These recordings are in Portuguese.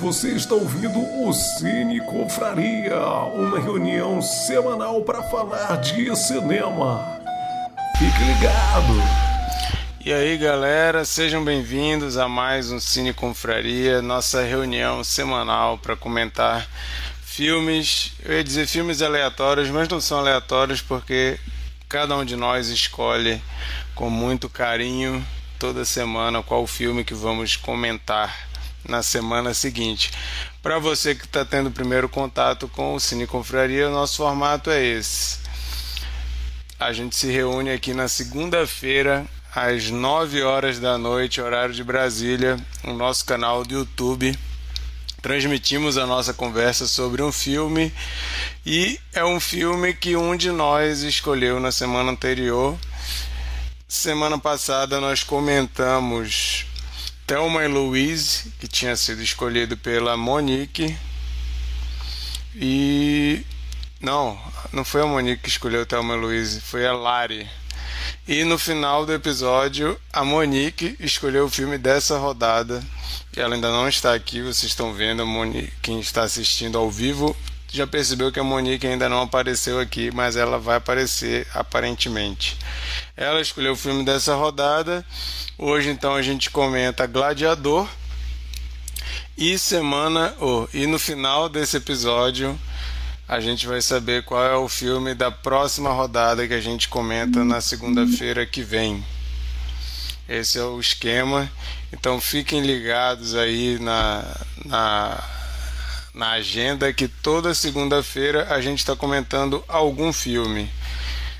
Você está ouvindo o Cine Confraria, uma reunião semanal para falar de cinema. Fique ligado! E aí galera, sejam bem-vindos a mais um Cine Confraria, nossa reunião semanal para comentar filmes. Eu ia dizer filmes aleatórios, mas não são aleatórios porque cada um de nós escolhe com muito carinho toda semana qual filme que vamos comentar na semana seguinte. Para você que está tendo o primeiro contato com o Cine Confraria, o nosso formato é esse. A gente se reúne aqui na segunda-feira, às 9 horas da noite, horário de Brasília, no nosso canal do YouTube. Transmitimos a nossa conversa sobre um filme e é um filme que um de nós escolheu na semana anterior. Semana passada nós comentamos Thelma e Louise, que tinha sido escolhido pela Monique. E. Não, não foi a Monique que escolheu Thelma e Louise, foi a Lari. E no final do episódio, a Monique escolheu o filme dessa rodada. Ela ainda não está aqui, vocês estão vendo, a Monique, quem está assistindo ao vivo já percebeu que a Monique ainda não apareceu aqui, mas ela vai aparecer aparentemente. Ela escolheu o filme dessa rodada. Hoje então a gente comenta Gladiador. E semana, oh, e no final desse episódio a gente vai saber qual é o filme da próxima rodada que a gente comenta na segunda-feira que vem. Esse é o esquema. Então fiquem ligados aí na, na na agenda que toda segunda-feira a gente está comentando algum filme.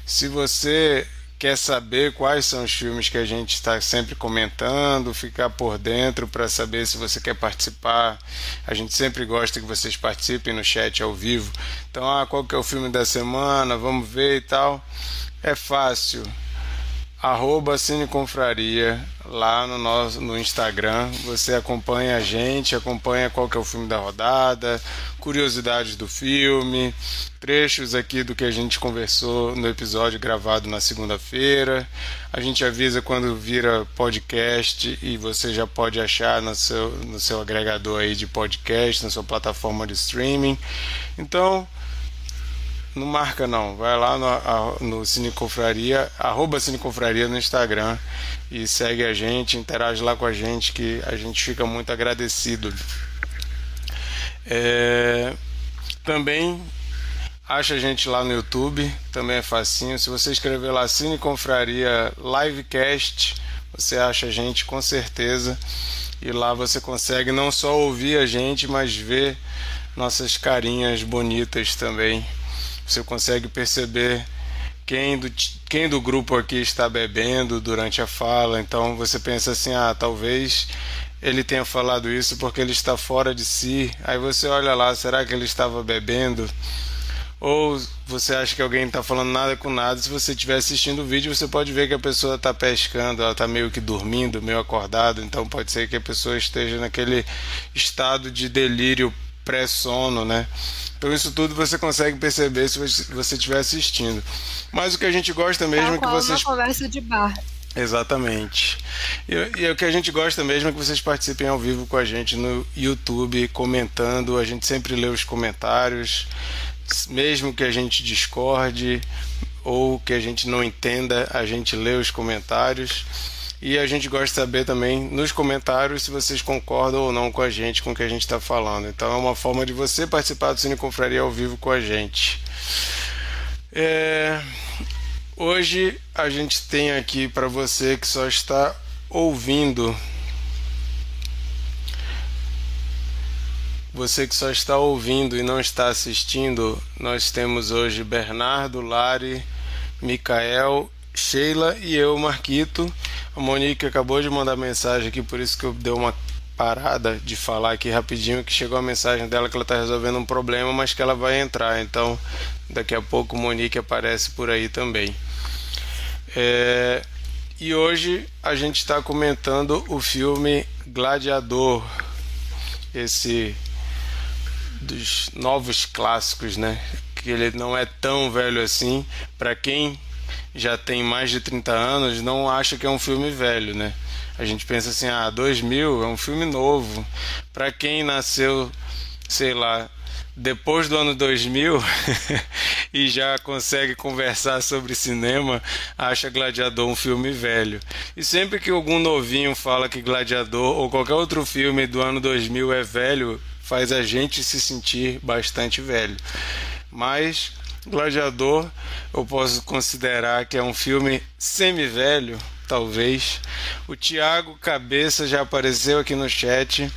Se você quer saber quais são os filmes que a gente está sempre comentando, ficar por dentro para saber se você quer participar. A gente sempre gosta que vocês participem no chat ao vivo. Então, ah, qual que é o filme da semana? Vamos ver e tal. É fácil arroba Cineconfraria lá no nosso no Instagram. Você acompanha a gente, acompanha qual que é o filme da rodada, curiosidades do filme, trechos aqui do que a gente conversou no episódio gravado na segunda-feira. A gente avisa quando vira podcast e você já pode achar no seu, no seu agregador aí de podcast, na sua plataforma de streaming. Então, não marca não, vai lá no, no Cineconfraria, arroba Cineconfraria no Instagram e segue a gente, interage lá com a gente que a gente fica muito agradecido. É, também acha a gente lá no YouTube, também é facinho. Se você escrever lá Cineconfraria Livecast, você acha a gente com certeza. E lá você consegue não só ouvir a gente, mas ver nossas carinhas bonitas também você consegue perceber quem do, quem do grupo aqui está bebendo durante a fala. Então você pensa assim: ah, talvez ele tenha falado isso porque ele está fora de si. Aí você olha lá, será que ele estava bebendo? Ou você acha que alguém está falando nada com nada? Se você estiver assistindo o vídeo, você pode ver que a pessoa está pescando, ela está meio que dormindo, meio acordada. Então pode ser que a pessoa esteja naquele estado de delírio pré-sono, né? Então isso tudo você consegue perceber se você estiver assistindo. Mas o que a gente gosta mesmo é que vocês. Uma conversa de bar. Exatamente. E, e, o que a gente gosta mesmo é que vocês participem ao vivo com a gente no YouTube, comentando. A gente sempre lê os comentários, mesmo que a gente discorde ou que a gente não entenda, a gente lê os comentários. E a gente gosta de saber também nos comentários se vocês concordam ou não com a gente, com o que a gente está falando. Então é uma forma de você participar do Cine Confraria ao vivo com a gente. É... Hoje a gente tem aqui para você que só está ouvindo. Você que só está ouvindo e não está assistindo, nós temos hoje Bernardo, Lari, Micael Sheila e eu, Marquito. A Monique acabou de mandar mensagem aqui, por isso que eu dei uma parada de falar aqui rapidinho que chegou a mensagem dela que ela está resolvendo um problema, mas que ela vai entrar. Então, daqui a pouco Monique aparece por aí também. É... E hoje a gente está comentando o filme Gladiador, esse dos novos clássicos, né? Que ele não é tão velho assim. Para quem já tem mais de 30 anos não acha que é um filme velho, né? A gente pensa assim, ah, 2000 é um filme novo. para quem nasceu, sei lá, depois do ano 2000 e já consegue conversar sobre cinema, acha Gladiador um filme velho. E sempre que algum novinho fala que Gladiador ou qualquer outro filme do ano 2000 é velho, faz a gente se sentir bastante velho. Mas Gladiador eu posso considerar que é um filme semi-velho, talvez. O Tiago Cabeça já apareceu aqui no chat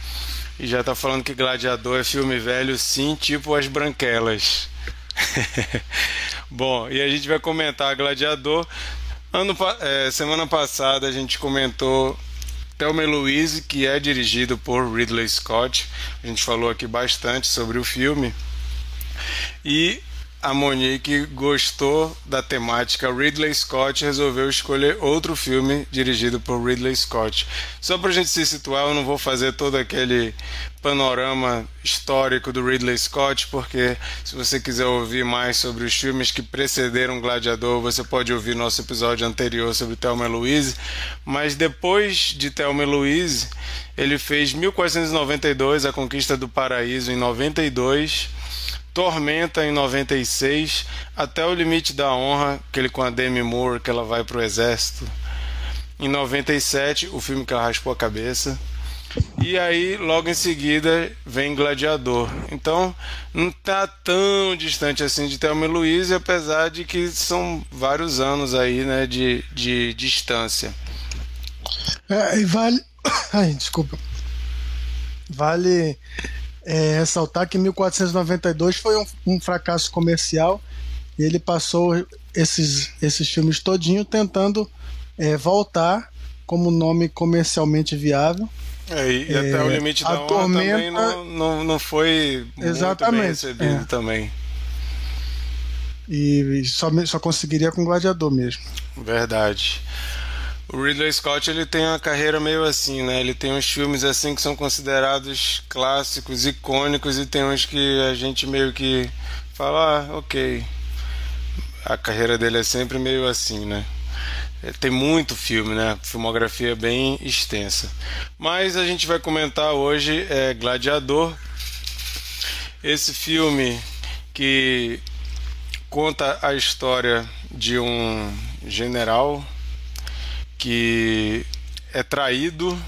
e já tá falando que Gladiador é filme velho, sim, tipo As Branquelas. Bom, e a gente vai comentar Gladiador. Ano, é, semana passada a gente comentou Thelma Louise, que é dirigido por Ridley Scott. A gente falou aqui bastante sobre o filme. E a Monique gostou da temática Ridley Scott resolveu escolher outro filme dirigido por Ridley Scott. Só para a gente se situar, eu não vou fazer todo aquele panorama histórico do Ridley Scott, porque se você quiser ouvir mais sobre os filmes que precederam Gladiador, você pode ouvir nosso episódio anterior sobre Thelma Louise. Mas depois de Thelma Louise, ele fez 1492, A Conquista do Paraíso, em 92 Tormenta em 96, até o limite da honra, aquele com a Demi Moore, que ela vai pro exército. Em 97, o filme que ela raspou a cabeça. E aí, logo em seguida, vem Gladiador. Então, não tá tão distante assim de Thelma e Luiz, apesar de que são vários anos aí, né, de, de distância. É, e vale. Ai, desculpa. Vale é, ressaltar que 1492 foi um, um, fracasso comercial e ele passou esses, esses filmes todinho tentando é, voltar como nome comercialmente viável. É, e, até o é, limite da Tormenta... também não, não, não foi Exatamente, recebido é. também. E só, só conseguiria com Gladiador mesmo. Verdade. O Ridley Scott ele tem uma carreira meio assim, né? Ele tem uns filmes assim que são considerados clássicos, icônicos e tem uns que a gente meio que fala, ah, ok. A carreira dele é sempre meio assim, né? Tem muito filme, né? Filmografia bem extensa. Mas a gente vai comentar hoje é Gladiador. Esse filme que conta a história de um general que é traído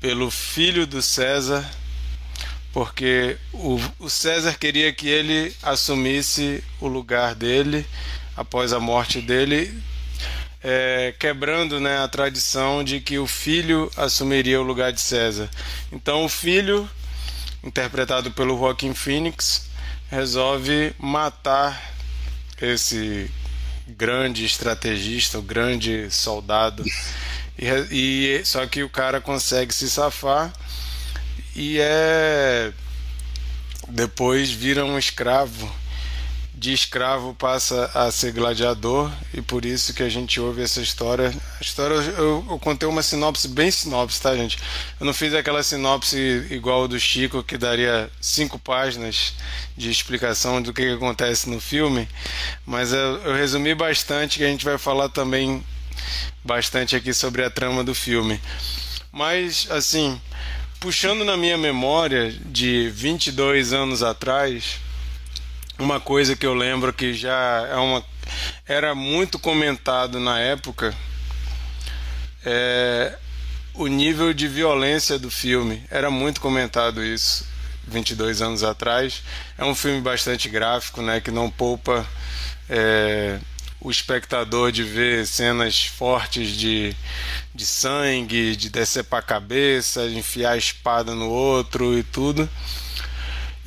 pelo filho do César, porque o, o César queria que ele assumisse o lugar dele após a morte dele, é, quebrando né, a tradição de que o filho assumiria o lugar de César. Então o filho, interpretado pelo Joaquim Phoenix, resolve matar esse grande estrategista, o grande soldado. E, e só que o cara consegue se safar e é depois vira um escravo de escravo passa a ser gladiador e por isso que a gente ouve essa história. A história eu, eu, contei uma sinopse bem sinopse, tá, gente? Eu não fiz aquela sinopse igual do Chico que daria cinco páginas de explicação do que, que acontece no filme, mas eu, eu resumi bastante que a gente vai falar também bastante aqui sobre a trama do filme. Mas assim, puxando na minha memória de 22 anos atrás, uma coisa que eu lembro que já é uma, era muito comentado na época é o nível de violência do filme. Era muito comentado isso 22 anos atrás. É um filme bastante gráfico, né, que não poupa é, o espectador de ver cenas fortes de, de sangue, de decepar a cabeça, de enfiar a espada no outro e tudo.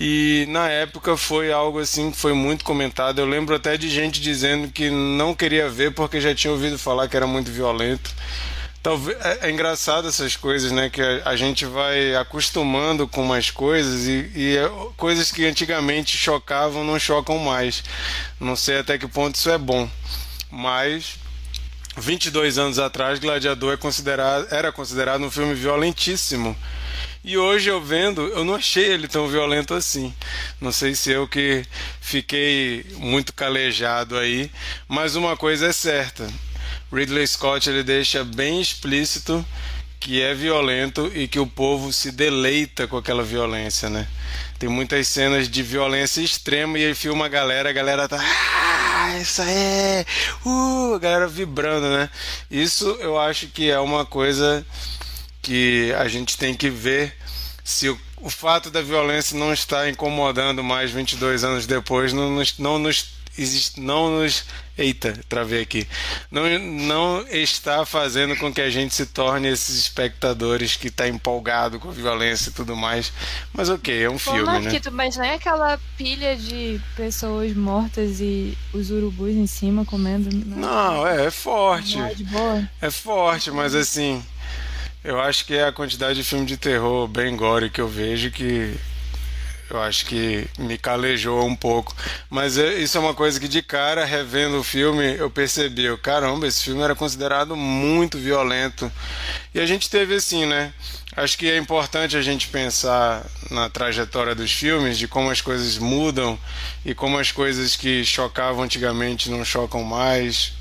E na época foi algo assim que foi muito comentado. Eu lembro até de gente dizendo que não queria ver porque já tinha ouvido falar que era muito violento. Talvez é, é engraçado essas coisas, né? Que a, a, gente vai acostumando com umas coisas e, e é, coisas que antigamente chocavam não chocam mais. Não sei até que ponto isso é bom, mas 22 anos atrás, Gladiador é considerado, era considerado um filme violentíssimo. E hoje eu vendo, eu não achei ele tão violento assim. Não sei se eu que fiquei muito calejado aí, mas uma coisa é certa. Ridley Scott ele deixa bem explícito que é violento e que o povo se deleita com aquela violência, né? Tem muitas cenas de violência extrema e aí filma a galera, a galera tá. Ah, isso é! Uh, a galera vibrando, né? Isso eu acho que é uma coisa que a gente tem que ver se o, o fato da violência não está incomodando mais 22 anos depois, não nos, não nos existe, não nos. Eita, travei aqui. Não, não está fazendo com que a gente se torne esses espectadores que está empolgado com a violência e tudo mais. Mas ok, é um Pô, filme, Marquito, né? Mas não é aquela pilha de pessoas mortas e os urubus em cima comendo? Não, né? não é, é forte. É, é forte, mas assim. Eu acho que é a quantidade de filme de terror bem gore que eu vejo que eu acho que me calejou um pouco. Mas é, isso é uma coisa que de cara, revendo o filme, eu percebi, eu, caramba, esse filme era considerado muito violento. E a gente teve assim, né? Acho que é importante a gente pensar na trajetória dos filmes, de como as coisas mudam e como as coisas que chocavam antigamente não chocam mais,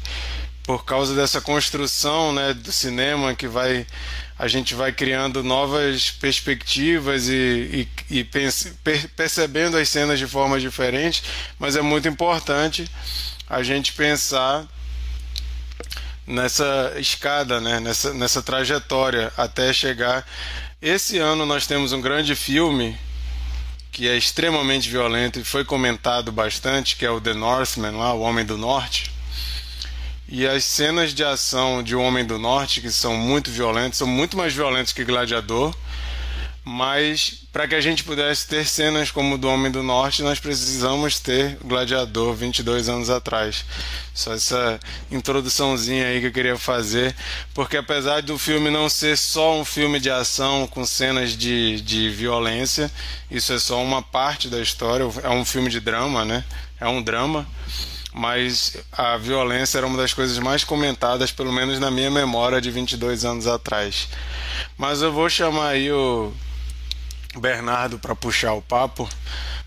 por causa dessa construção né, do cinema que vai a gente vai criando novas perspectivas e, e, e pense, per, percebendo as cenas de forma diferente, mas é muito importante a gente pensar nessa escada, né? nessa, nessa trajetória até chegar. Esse ano nós temos um grande filme que é extremamente violento e foi comentado bastante, que é o The Northman, lá, o Homem do Norte e as cenas de ação de Homem do Norte, que são muito violentas, são muito mais violentas que Gladiador. Mas para que a gente pudesse ter cenas como do Homem do Norte, nós precisamos ter Gladiador 22 anos atrás. Só essa introduçãozinha aí que eu queria fazer, porque apesar do filme não ser só um filme de ação com cenas de, de violência, isso é só uma parte da história, é um filme de drama, né? É um drama mas a violência era uma das coisas mais comentadas, pelo menos na minha memória de 22 anos atrás. Mas eu vou chamar aí o Bernardo para puxar o papo.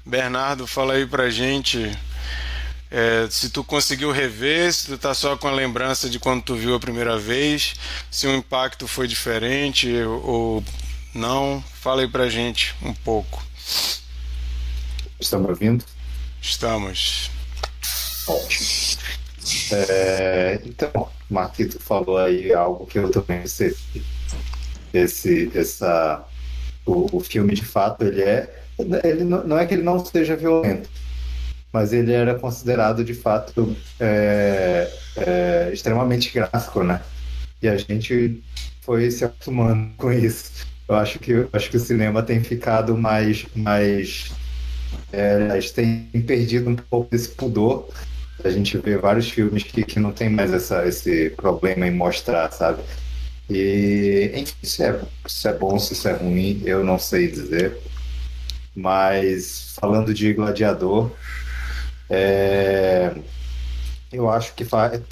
Bernardo, fala aí pra gente é, se tu conseguiu rever, se tu tá só com a lembrança de quando tu viu a primeira vez, se o impacto foi diferente ou não. Fala aí pra gente um pouco. Estamos ouvindo? Estamos. Ótimo. É, então, Marquito falou aí algo que eu também percebi. Esse, essa, o, o, filme de fato ele é, ele não, não, é que ele não seja violento, mas ele era considerado de fato é, é, extremamente gráfico, né? E a gente foi se acostumando com isso. Eu acho que eu acho que o cinema tem ficado mais mais é, tem perdido um pouco desse pudor a gente vê vários filmes que, que não tem mais essa, esse problema em mostrar, sabe? E, enfim, se é, se é bom, se isso é ruim, eu não sei dizer. Mas, falando de Gladiador, é, eu acho que,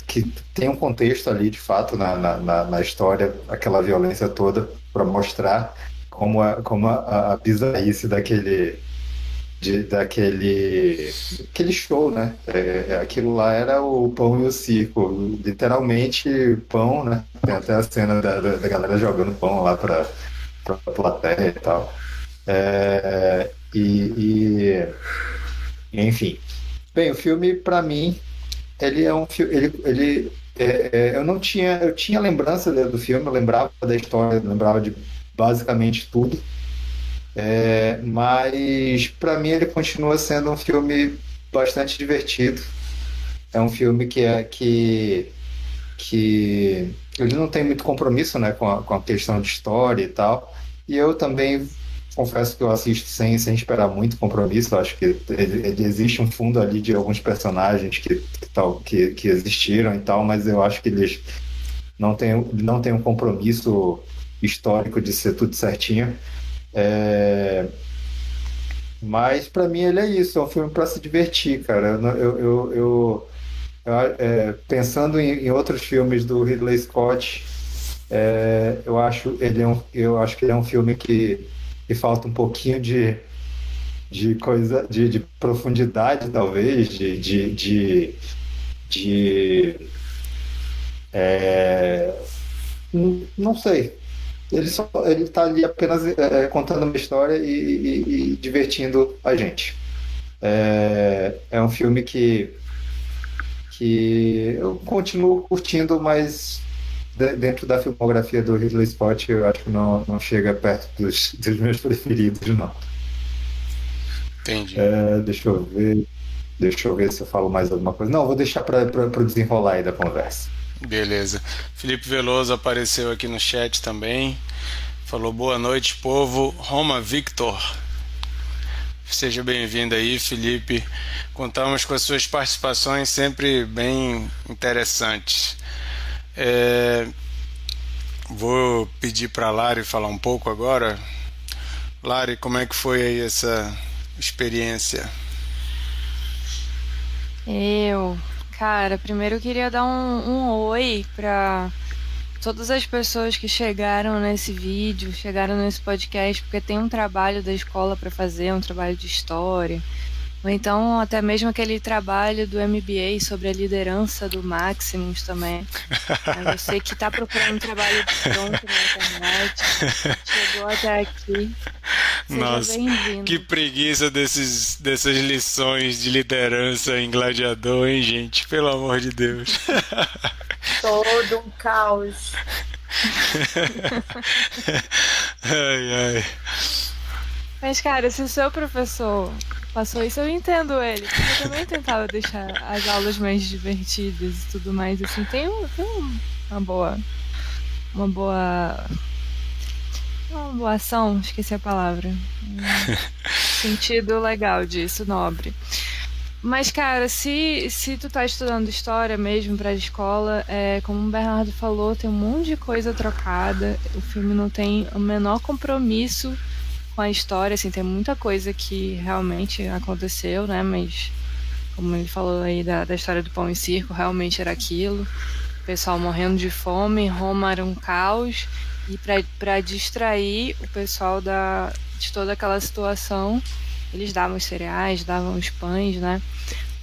que tem um contexto ali, de fato, na, na, na história, aquela violência toda, para mostrar como, a, como a, a bizarrice daquele de, daquele aquele show, né? É, é, aquilo lá era o pão e o circo, literalmente pão, né? Tem até a cena da, da galera jogando pão lá para para plateia e tal. É, e, e, enfim, bem, o filme para mim ele é um filme, ele, ele é, é, eu não tinha, eu tinha lembrança do filme, eu lembrava da história, lembrava de basicamente tudo. É, mas para mim ele continua sendo um filme bastante divertido. É um filme que é que que ele não tem muito compromisso, né, com a, com a questão de história e tal. E eu também confesso que eu assisto sem, sem esperar muito compromisso. Eu acho que ele, ele existe um fundo ali de alguns personagens que, que, tal, que, que existiram e tal, mas eu acho que eles não têm, não têm um compromisso histórico de ser tudo certinho. É... Mas para mim ele é isso, é um filme para se divertir, cara. Eu, eu, eu, eu é, pensando em, em, outros filmes do Ridley Scott, é, eu acho ele é um, eu acho que ele é um filme que, que falta um pouquinho de, de coisa, de, de profundidade talvez, de, de, de, de é, não sei, ele só ele está ali apenas é, contando uma história e, e, e, divertindo a gente. É, é um filme que que eu continuo curtindo, mas dentro da filmografia do Ridley Scott eu acho que não, não chega perto dos, dos meus preferidos, não. Entendi. É, deixa eu ver. Deixa eu ver se eu falo mais alguma coisa. Não, vou deixar para o desenrolar aí da conversa. Beleza. Felipe Veloso apareceu aqui no chat também. Falou boa noite, povo. Roma Victor. Seja bem-vindo aí, Felipe. Contamos com as suas participações sempre bem interessantes. É... Vou pedir para a Lari falar um pouco agora. Lari, como é que foi aí essa experiência? Eu, cara, primeiro eu queria dar um, um oi para todas as pessoas que chegaram nesse vídeo, chegaram nesse podcast, porque tem um trabalho da escola para fazer, um trabalho de história, ou então até mesmo aquele trabalho do MBA sobre a liderança do Maximus também. É você que está procurando um trabalho pronto na internet, chegou até aqui. Seja Nossa, que preguiça desses, dessas lições de liderança em gladiador, hein, gente? Pelo amor de Deus. Todo um caos. ai, ai. Mas, cara, se o seu professor passou isso, eu entendo ele. Eu também tentava deixar as aulas mais divertidas e tudo mais. Assim, tem, tem uma boa. Uma boa. Uma boa ação, esqueci a palavra. Um sentido legal disso, nobre. Mas, cara, se, se tu tá estudando história mesmo pra escola, é, como o Bernardo falou, tem um monte de coisa trocada. O filme não tem o menor compromisso com a história, assim, tem muita coisa que realmente aconteceu, né? Mas, como ele falou aí da, da história do pão e circo, realmente era aquilo. O pessoal morrendo de fome, Roma era um caos. E para distrair o pessoal da, de toda aquela situação, eles davam os cereais, davam os pães, né?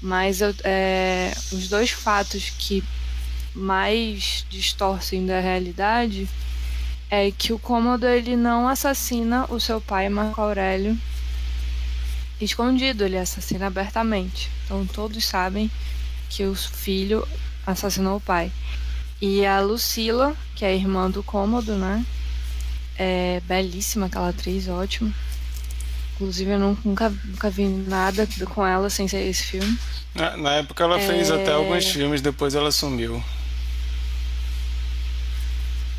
Mas eu, é, os dois fatos que mais distorcem da realidade é que o Cômodo ele não assassina o seu pai, Marco Aurélio, escondido, ele assassina abertamente. Então todos sabem que o filho assassinou o pai. E a Lucila, que é a irmã do Cômodo, né? É belíssima aquela atriz, ótima. Inclusive eu nunca, nunca vi nada com ela sem ser esse filme. Na, na época ela é... fez até alguns filmes, depois ela sumiu.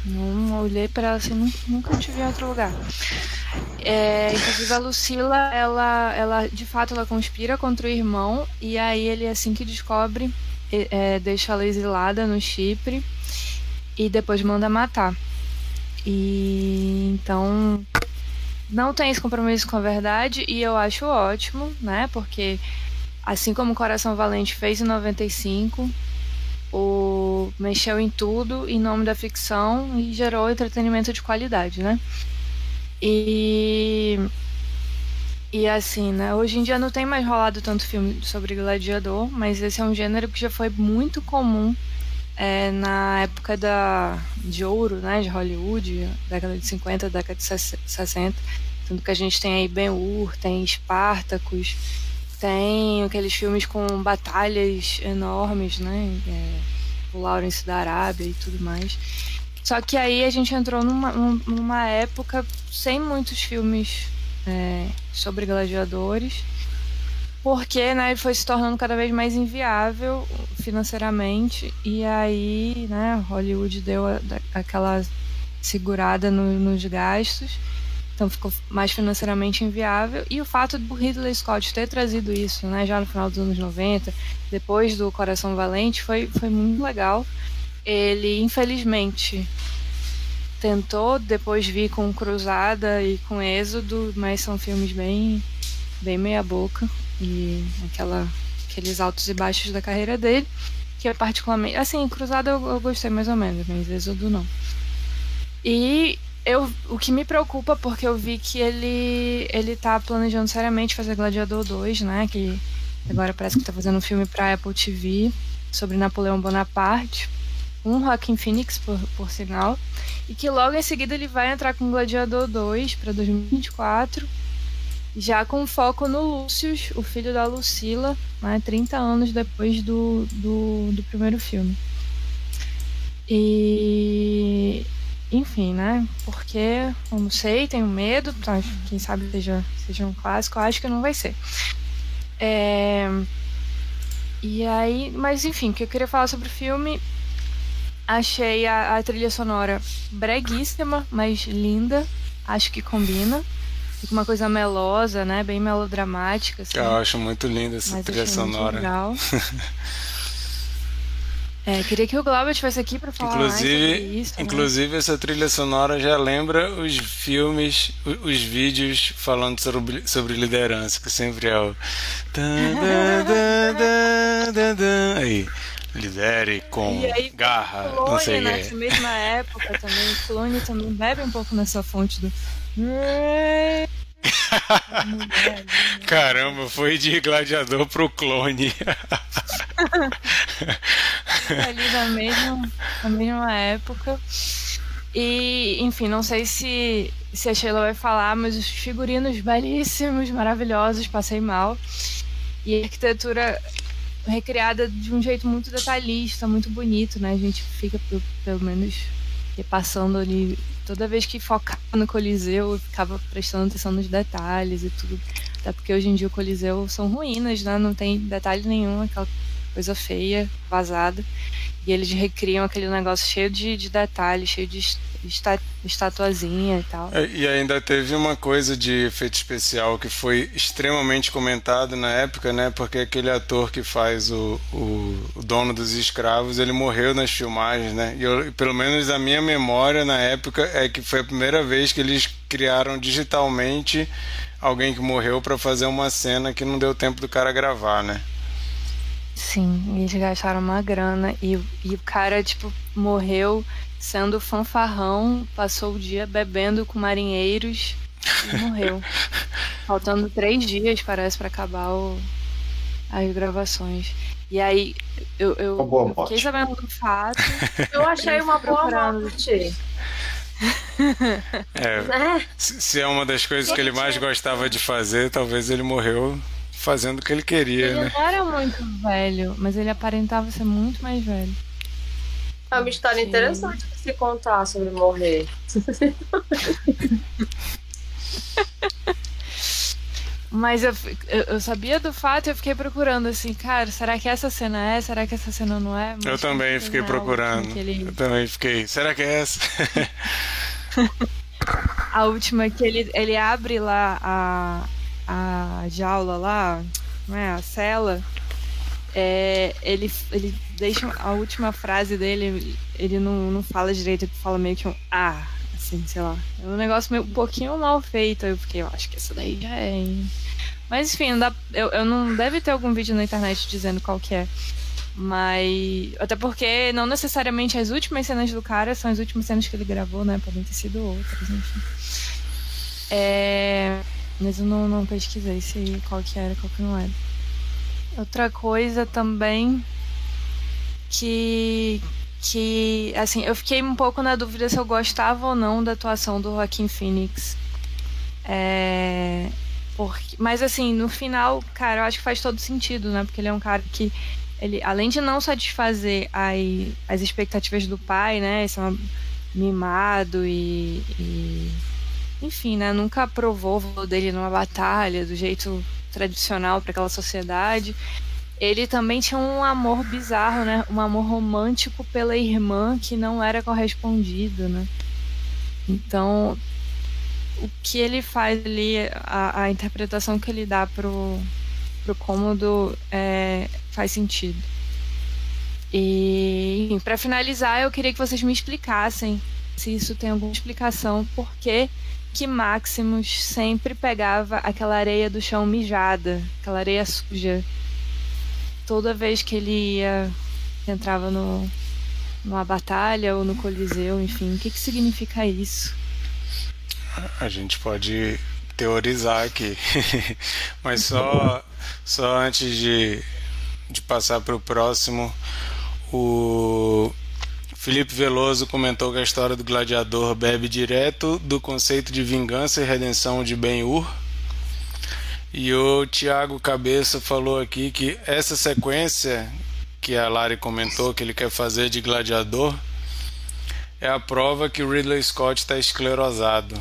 Não olhei para ela assim, nunca, vi em outro lugar. É, inclusive a Lucila, ela, ela de fato ela conspira contra o irmão e aí ele assim que descobre é, deixa ela exilada no Chipre e depois manda matar. E então não tem esse compromisso com a verdade e eu acho ótimo, né? Porque assim como o Coração Valente fez em 95, o mexeu em tudo em nome da ficção e gerou entretenimento de qualidade, né? E e assim, né? Hoje em dia não tem mais rolado tanto filme sobre gladiador, mas esse é um gênero que já foi muito comum é, na época da, de ouro, né? De Hollywood, década de 50, década de 60. Tanto que a gente tem aí Ben-Hur, tem Espartacus, tem aqueles filmes com batalhas enormes, né? É, o Lawrence da Arábia e tudo mais. Só que aí a gente entrou numa, numa época sem muitos filmes é, sobre gladiadores, porque né, ele foi se tornando cada vez mais inviável financeiramente, e aí né, Hollywood deu a, aquela segurada no, nos gastos então ficou mais financeiramente inviável. E o fato do Ridley Scott ter trazido isso, né, já no final dos anos 90, depois do Coração Valente, foi, foi muito legal. Ele, infelizmente, tentou depois vir com Cruzada e com Êxodo, mas são filmes bem, bem meia-boca e aquela, aqueles altos e baixos da carreira dele, que é particularmente. Assim, Cruzada eu, eu gostei mais ou menos, mas Êxodo não. E eu, o que me preocupa, porque eu vi que ele, ele tá planejando seriamente fazer Gladiador 2, né? Que agora parece que tá fazendo um filme pra Apple TV sobre Napoleão Bonaparte. um Joaquin Phoenix, por, por sinal, e que logo em seguida ele vai entrar com Gladiador 2 para 2024, já com foco no Lucius, o filho da Lucila, né, 30 anos depois do, do, do primeiro filme. E enfim, né? Porque eu não sei, tenho medo, quem sabe seja, seja um clássico, acho que não vai ser. É... E aí, mas enfim, o que eu queria falar sobre o filme, achei a, a trilha sonora breguíssima, mas linda, acho que combina. Fica uma coisa melosa, né? Bem melodramática. Assim. Eu acho muito linda essa Mas trilha sonora. legal. É, queria que o Glauber estivesse aqui para falar Inclusive, isso. né? inclusive essa trilha sonora já lembra os filmes, o- os vídeos falando sobre, sobre liderança, que sempre é o. Aí, lidere com aí, garra, não Clone, sei o nessa quê. mesma época também, Clone também bebe um pouco nessa fonte do. Né? Caramba, foi de gladiador pro clone. ali da mesma, na mesma época. E, enfim, não sei se, se a Sheila vai falar, mas os figurinos belíssimos, maravilhosos, passei mal. E a arquitetura recriada de um jeito muito detalhista, muito bonito, né? A gente fica, pe- pelo menos, passando ali. Toda vez que focava no Coliseu, eu ficava prestando atenção nos detalhes e tudo. Até porque hoje em dia o Coliseu são ruínas, né? Não tem detalhe nenhum, aquela coisa feia, vazada. E eles recriam aquele negócio cheio de, de detalhes, cheio de esta, estatuazinha e tal. É, E ainda teve uma coisa de efeito especial que foi extremamente comentado na época, né? Porque aquele ator que faz o, o, o dono dos escravos, ele morreu nas filmagens, né? E eu, pelo menos a minha memória na época é que foi a primeira vez que eles criaram digitalmente alguém que morreu para fazer uma cena que não deu tempo do cara gravar, né? Sim, eles gastaram uma grana e, e o cara, tipo, morreu sendo fanfarrão, passou o dia bebendo com marinheiros e morreu. Faltando três dias, parece, para acabar o, as gravações. E aí, eu, eu Uma boa eu fiquei morte. sabendo do fato. Eu achei uma boa Procurando. morte. É, Né? se é uma das coisas que ele mais gostava de fazer, talvez ele morreu fazendo o que ele queria, Ele né? não era muito velho, mas ele aparentava ser muito mais velho. É uma história Sim. interessante de se contar sobre morrer. Mas eu, eu, sabia do fato e eu fiquei procurando assim, cara, será que essa cena é? Será que essa cena não é? Mas Eu também fiquei procurando. ele- Eu também fiquei. Será que é essa? a última que ele, ele abre lá a, a jaula lá, né, a cela. É, ele, ele deixa a última frase dele, ele não, não fala direito, ele fala meio que um ah, assim, sei lá. É um negócio meio, um pouquinho mal feito. Eu fiquei, eu acho que essa daí já é, hein? Mas enfim, não dá, eu, eu não deve ter algum vídeo na internet dizendo qual que é. Mas. Até porque não necessariamente as últimas cenas do cara são as últimas cenas que ele gravou, né? Podem ter sido outras, enfim. É, mas eu não, não pesquisei se qual que era, qual que não era. Outra coisa também que que assim, eu fiquei um pouco na dúvida se eu gostava ou não da atuação do Joaquin Phoenix. É, porque, mas assim, no final, cara, eu acho que faz todo sentido, né? Porque ele é um cara que ele, além de não satisfazer as, as expectativas do pai, né? Esse é um mimado e, e enfim, né? Nunca aprovou o valor dele numa batalha do jeito tradicional para aquela sociedade. Ele também tinha um amor bizarro, né? Um amor romântico pela irmã que não era correspondido, né? Então, o que ele faz ali, a, a interpretação que ele dá pro, pro cômodo é, faz sentido. E para finalizar, eu queria que vocês me explicassem se isso tem alguma explicação, por que que Maximus sempre pegava aquela areia do chão mijada, aquela areia suja, toda vez que ele ia entrava no numa batalha ou no coliseu, enfim, o que que significa isso? A gente pode teorizar aqui. Mas só, só antes de, de passar para o próximo, o Felipe Veloso comentou que a história do gladiador bebe direto do conceito de vingança e redenção de Ben-Hur. E o Tiago Cabeça falou aqui que essa sequência que a Lari comentou que ele quer fazer de gladiador é a prova que o Ridley Scott está esclerosado.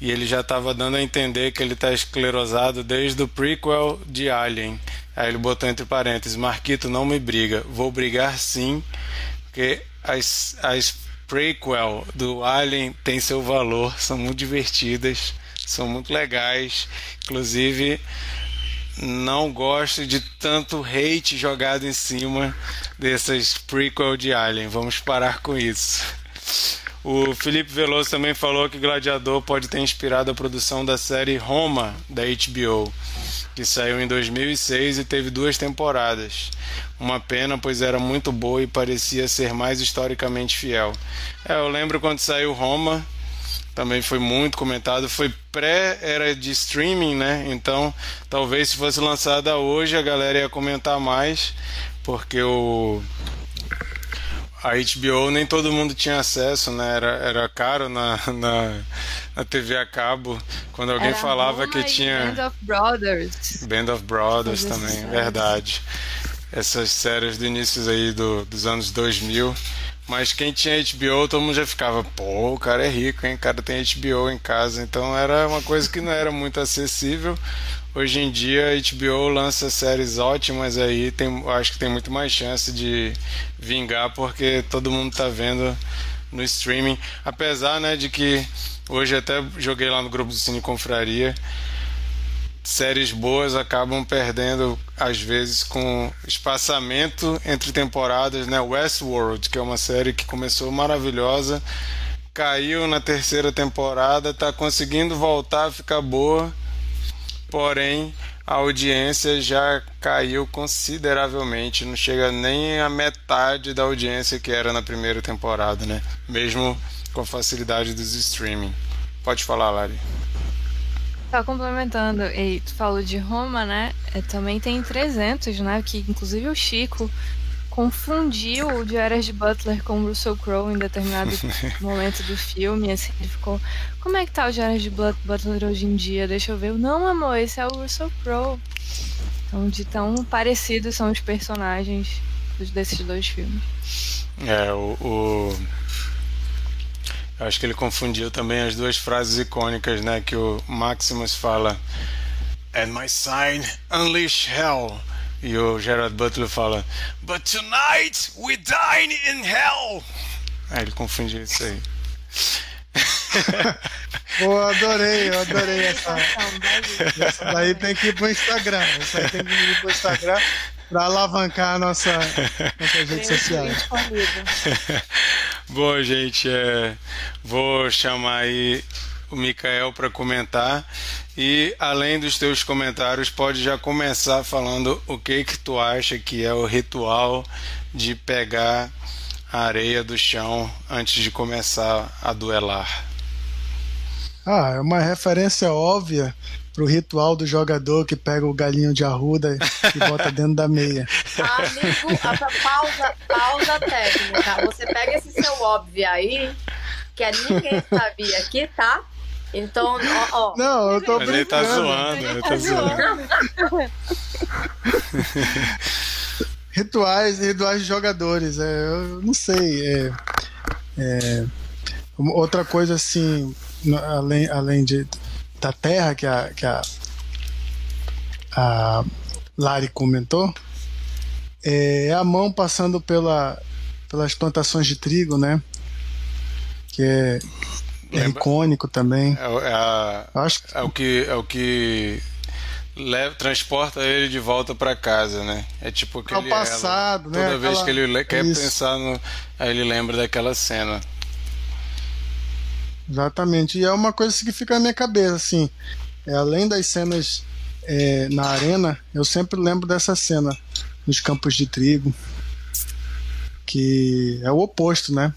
E ele já estava dando a entender que ele está esclerosado desde o prequel de Alien. Aí ele botou entre parênteses: Marquito, não me briga. Vou brigar sim, porque as, as prequel do Alien tem seu valor, são muito divertidas, são muito legais. Inclusive, não gosto de tanto hate jogado em cima dessas prequel de Alien. Vamos parar com isso. O Felipe Veloso também falou que Gladiador pode ter inspirado a produção da série Roma da HBO, que saiu em 2006 e teve duas temporadas. Uma pena, pois era muito boa e parecia ser mais historicamente fiel. É, eu lembro quando saiu Roma, também foi muito comentado. Foi pré-era de streaming, né? Então, talvez se fosse lançada hoje, a galera ia comentar mais, porque o a HBO nem todo mundo tinha acesso, né? Era, era caro na, na, na TV a cabo. Quando alguém Era falava que tinha. Band of Brothers. Band of Brothers também, essas verdade. Essas séries do início aí do, dos anos 2000. Mas quem tinha HBO, todo mundo já ficava, pô, o cara é rico, hein? O cara tem HBO em casa. Então era uma coisa que não era muito acessível. Hoje em dia a HBO lança séries ótimas aí, tem, acho que tem muito mais chance de vingar porque todo mundo tá vendo no streaming. Apesar né, de que hoje até joguei lá no grupo do Cine Confraria, séries boas acabam perdendo às vezes com espaçamento entre temporadas, né? Westworld, que é uma série que começou maravilhosa, caiu na terceira temporada, tá conseguindo voltar a ficar boa porém a audiência já caiu consideravelmente, não chega nem a metade da audiência que era na primeira temporada, né? Mesmo com a facilidade dos streaming. Pode falar, Lari. Só complementando, e tu falou de Roma, né? É, também tem 300, né? Que inclusive o Chico confundiu o de Butler com o Russell Crowe em determinado momento do filme. Assim, ele ficou, como é que tá o de Butler hoje em dia? Deixa eu ver. Não, amor, esse é o Russell Crowe. Então, de tão parecidos são os personagens desses dois filmes. É, o, o... Eu acho que ele confundiu também as duas frases icônicas, né? Que o Maximus fala And my sign, unleash hell. E o Gerard Butler fala But tonight we dine in hell. Aí ele confundiu isso aí. Pô, adorei, eu adorei essa. Essa daí tem que ir pro Instagram. Essa aí tem que ir pro Instagram para alavancar a nossa, nossas redes sociais. Bom, gente, é, vou chamar aí o Mikael para comentar e além dos teus comentários pode já começar falando o que que tu acha que é o ritual de pegar a areia do chão antes de começar a duelar. Ah, é uma referência óbvia pro ritual do jogador que pega o galinho de arruda e bota dentro da meia. Amigo, pausa, pausa técnica. Você pega esse seu óbvio aí, que ninguém sabia aqui, tá? Então, ó, ó. Não, eu tô Mas ele tá brincando. zoando, ele tá zoando. Rituais, rituais de jogadores. É, eu não sei. É, é, outra coisa assim, além, além de, da terra que a, que a, a Lari comentou, é a mão passando pela, pelas plantações de trigo, né? Que é, é Lembra- icônico também. É, o- é a- acho que é o que é o que leva, transporta ele de volta para casa, né? É tipo Ao aquele passado, elo. né? Toda vez Aquela- que ele le- quer Isso. pensar no, aí ele lembra daquela cena. Exatamente. E é uma coisa que fica na minha cabeça, assim. É, além das cenas é, na arena, eu sempre lembro dessa cena nos campos de trigo. Que é o oposto, né?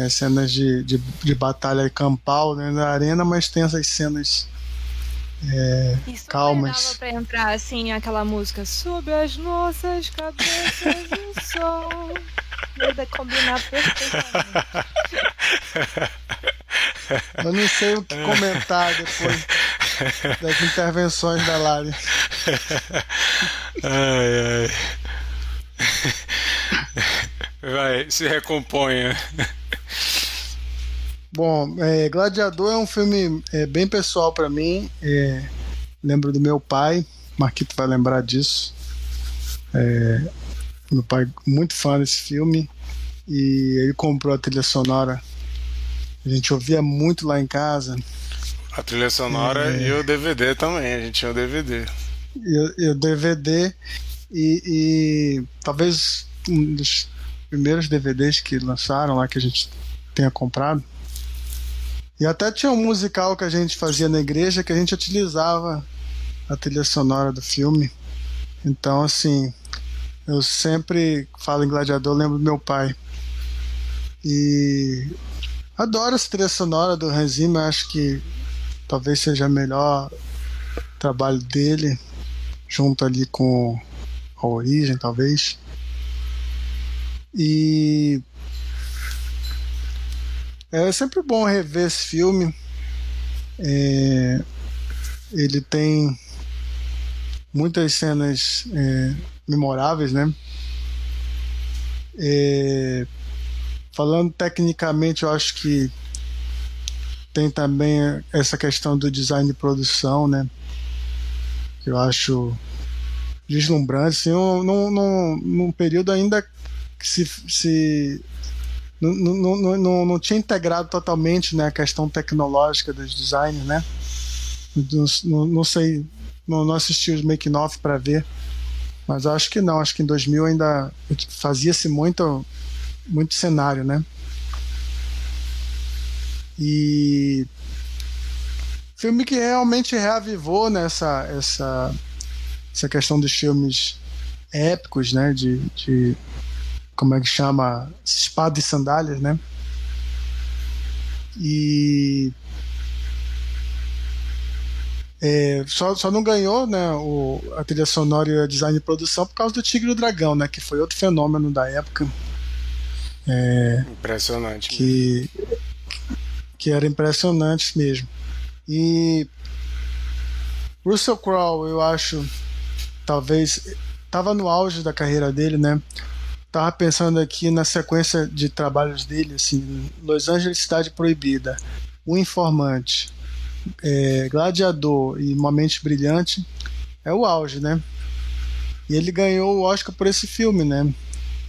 É cenas de, de, de batalha campal né, na arena, mas tem essas cenas. E super Calmas. dava pra entrar assim, aquela música Sob as nossas cabeças o sol. Ia combinar perfeitamente. Eu não sei o que comentar depois das intervenções da Lari. Ai, ai. Vai, se recomponha. Bom, é, Gladiador é um filme é, bem pessoal para mim. É, lembro do meu pai, Marquito vai lembrar disso. É, meu pai muito fã desse filme e ele comprou a trilha sonora. A gente ouvia muito lá em casa. A trilha sonora É. e o DVD também, a gente tinha o DVD. E, e o DVD e, e talvez um dos primeiros DVDs que lançaram lá que a gente tenha comprado. E até tinha um musical que a gente fazia na igreja que a gente utilizava a trilha sonora do filme. Então, assim, eu sempre falo em Gladiador, lembro do meu pai. E adoro essa trilha sonora do Hans Zimmer, acho que talvez seja o melhor trabalho dele, junto ali com a origem, talvez. E é sempre bom rever esse filme. É, ele tem muitas cenas é, memoráveis, né? É, falando tecnicamente, eu acho que tem também essa questão do design de produção, né? Que eu acho deslumbrante, assim, num, num, num, período ainda que se, se não, não, não, não, tinha integrado totalmente né, a questão tecnológica dos designers, né? Não, não, não sei, não, não assisti os making off para ver, mas acho que não, acho que em 2000 ainda fazia-se muito, muito cenário, né? E filme que realmente reavivou nessa essa, essa questão dos filmes épicos, né? De, de como é que chama? Espada e sandálias, né? E é, só, só não ganhou né, o, a trilha sonora e o design de produção por causa do Tigre e o Dragão, né? Que foi outro fenômeno da época. É, Impressionante. que, que era impressionante mesmo. E Russell Crowe, eu acho, talvez estava no auge da carreira dele, né? Tava pensando aqui na sequência de trabalhos dele, assim, Los Angeles Cidade Proibida, O Informante, é, Gladiador e Uma Mente Brilhante, é o auge, né? E ele ganhou o Oscar por esse filme, né?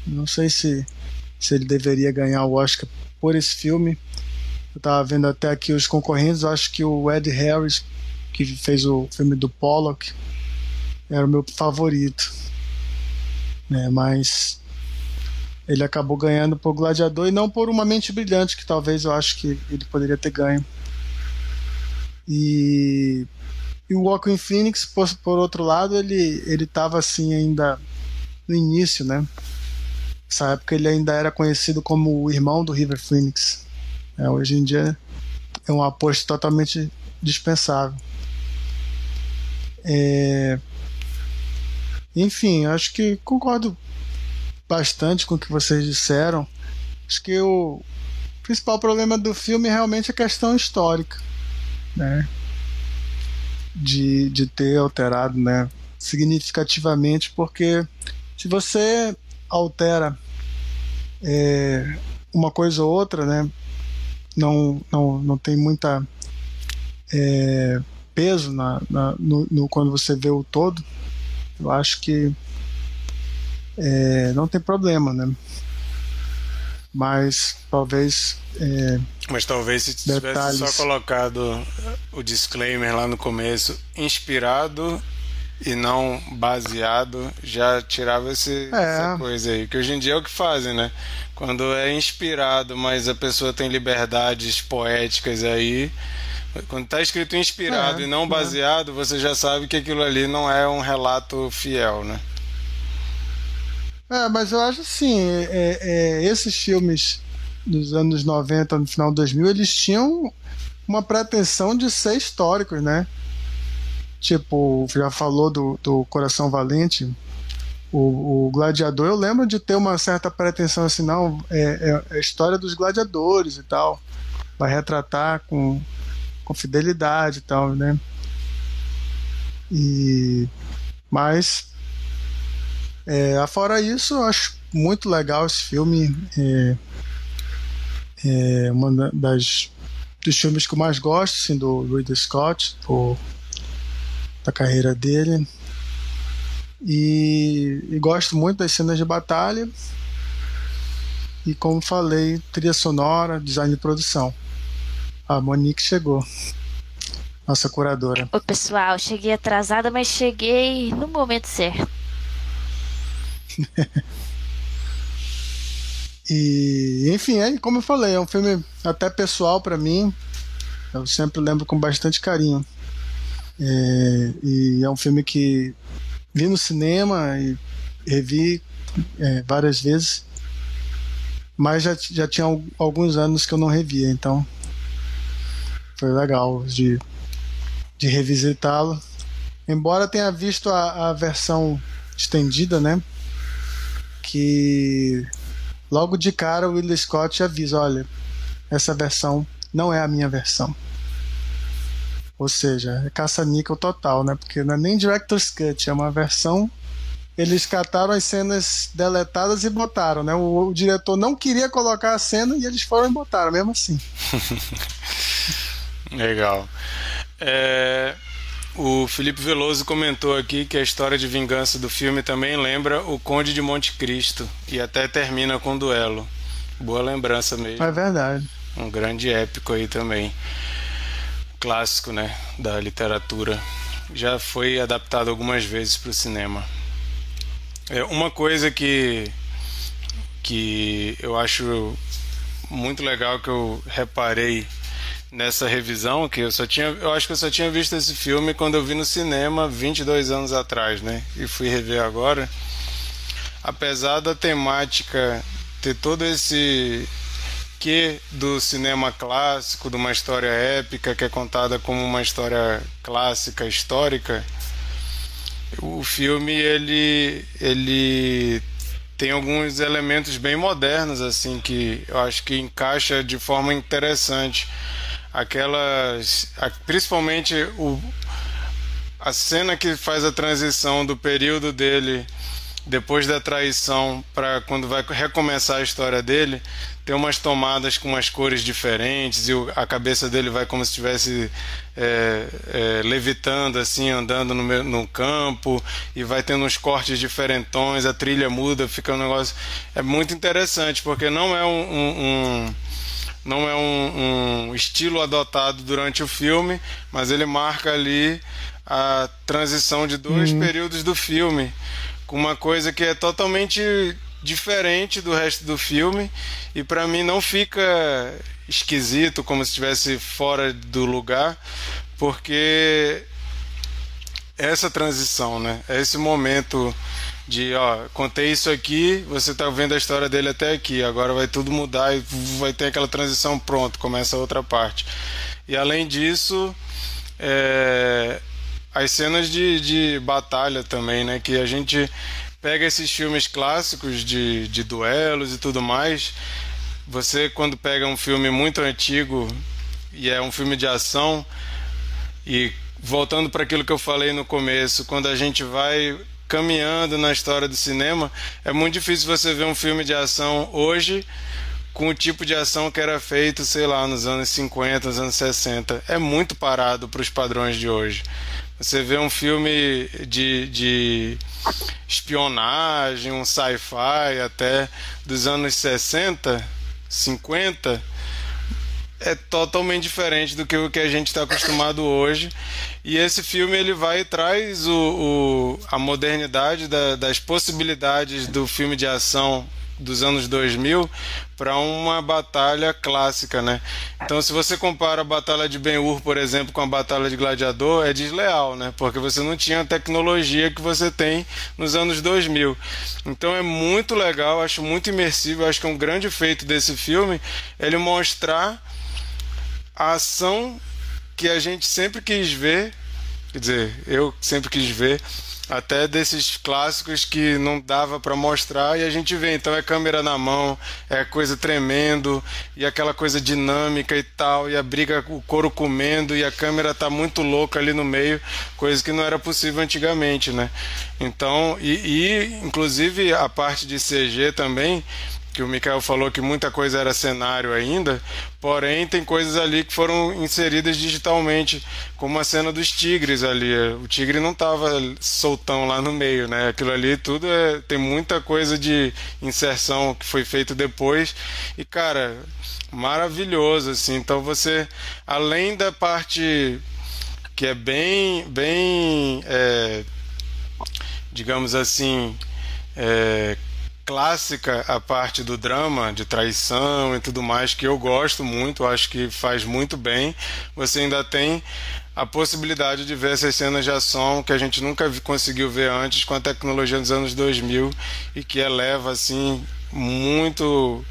Não sei se, se ele deveria ganhar o Oscar por esse filme. Eu tava vendo até aqui os concorrentes, acho que o Ed Harris, que fez o filme do Pollock, era o meu favorito. Né? Mas ele acabou ganhando por Gladiador e não por Uma Mente Brilhante, que talvez eu acho que ele poderia ter ganho. E, e o Walking Phoenix, por, por outro lado, ele ele estava assim ainda no início, né? Nessa época ele ainda era conhecido como o irmão do River Phoenix. É, hoje em dia é um aposto totalmente dispensável. É... Enfim, acho que concordo bastante com o que vocês disseram. Acho que o principal problema do filme é realmente a questão histórica, né? De, de ter alterado, né? Significativamente, porque se você altera é, uma coisa ou outra, né? Não, não, não tem muita é, peso na, na no, no, quando você vê o todo. Eu acho que é, não tem problema, né? Mas talvez. É, Mas talvez se tivesse detalhes. só colocado o disclaimer lá no começo, inspirado e não baseado, já tirava esse, É. essa coisa aí. Que hoje em dia é o que fazem, né? Quando é inspirado, mas a pessoa tem liberdades poéticas aí. Quando tá escrito inspirado É, e não é. baseado, você já sabe que aquilo ali não é um relato fiel, né? É, mas eu acho assim, é, é, esses filmes dos anos 90, no final de 2000, eles tinham uma pretensão de ser históricos, né? Tipo, já falou do, do Coração Valente, o, o, Gladiador, eu lembro de ter uma certa pretensão assim, não, é, é, a história dos gladiadores e tal. Vai retratar com, com fidelidade e tal, né? E, mas, é, fora isso, eu acho muito legal esse filme. É, é uma das dos filmes que eu mais gosto, assim, do Ridley Scott, da carreira dele. E, e, gosto muito das cenas de batalha. E como falei, trilha sonora, design de produção. A Monique chegou. Nossa curadora. Oi, pessoal, cheguei atrasada, mas cheguei no momento certo. E, enfim, é, como eu falei, é um filme até pessoal para mim. Eu sempre lembro com bastante carinho. É, e é um filme que vi no cinema e revi é, várias vezes, mas já, já tinha alguns anos que eu não revia, então foi legal de, de revisitá-lo. Embora tenha visto a, a versão estendida, né? Que logo de cara o Will Scott avisa: olha, essa versão não é a minha versão. Ou seja, é caça-níquel total, né? Porque não é nem Director's Cut, é uma versão. Eles cataram as cenas deletadas e botaram, né? O, o diretor não queria colocar a cena e eles foram e botaram, mesmo assim. Legal. É, o Felipe Veloso comentou aqui que a história de vingança do filme também lembra o Conde de Monte Cristo e até termina com um duelo. Boa lembrança mesmo. É verdade. Um grande épico aí também. Clássico, né, da literatura. Já foi adaptado algumas vezes para o cinema. É uma coisa que que eu acho muito legal que eu reparei nessa revisão que eu só tinha eu acho que eu só tinha visto esse filme quando eu vi no cinema 22 anos atrás né? E fui rever agora. Apesar da temática ter todo esse que do cinema clássico de uma história épica que é contada como uma história clássica histórica o filme ele ele tem alguns elementos bem modernos assim que eu acho que encaixa de forma interessante aquelas. Principalmente o, a cena que faz a transição do período dele depois da traição para quando vai recomeçar a história dele tem umas tomadas com umas cores diferentes e a cabeça dele vai como se estivesse é, é, levitando assim andando no, no campo e vai tendo uns cortes diferentões a trilha muda fica um negócio é muito interessante porque não é um, um, um não é um, um, estilo adotado durante o filme, mas ele marca ali a transição de dois uhum. períodos do filme, com uma coisa que é totalmente diferente do resto do filme e para mim não fica esquisito como se estivesse fora do lugar, porque essa transição, né? É esse momento de ó, contei isso aqui, você tá vendo a história dele até aqui, agora vai tudo mudar e vai ter aquela transição pronto, começa a outra parte. E além disso, é, as cenas de, de batalha também, né? Que a gente pega esses filmes clássicos de, de duelos e tudo mais. Você, quando pega um filme muito antigo e é um filme de ação, e voltando para aquilo que eu falei no começo, quando a gente vai caminhando na história do cinema, é muito difícil você ver um filme de ação hoje com o tipo de ação que era feito, sei lá, nos anos 50, nos anos 60. É muito parado para os padrões de hoje. Você vê um filme de, de espionagem, um sci-fi até dos anos 60, 50, é totalmente diferente do que o que a gente está acostumado hoje. E esse filme ele vai e traz o, o a modernidade da, das possibilidades do filme de ação dos anos 2000 para uma batalha clássica, né? Então, se você compara a batalha de Ben-Hur, por exemplo, com a batalha de Gladiador, é desleal, né? Porque você não tinha a tecnologia que você tem nos anos 2000. Então, é muito legal, acho muito imersivo, acho que é um grande feito desse filme ele mostrar a ação que a gente sempre quis ver Quer dizer, eu sempre quis ver até desses clássicos que não dava para mostrar e a gente vê. Então é câmera na mão, é coisa tremendo e aquela coisa dinâmica e tal, e a briga, o couro comendo e a câmera tá muito louca ali no meio, coisa que não era possível antigamente, né? Então, e, e inclusive a parte de CG também que o Mikael falou que muita coisa era cenário ainda, porém tem coisas ali que foram inseridas digitalmente, como a cena dos tigres ali. O tigre não estava soltão lá no meio, né? Aquilo ali tudo é, tem muita coisa de inserção que foi feito depois e cara, maravilhoso assim. Então você, além da parte que é bem, bem, é, digamos assim, é, clássica a parte do drama, de traição e tudo mais, que eu gosto muito, acho que faz muito bem. Você ainda tem a possibilidade de ver essas cenas de ação que a gente nunca conseguiu ver antes com a tecnologia dos anos 2000 e que eleva assim muito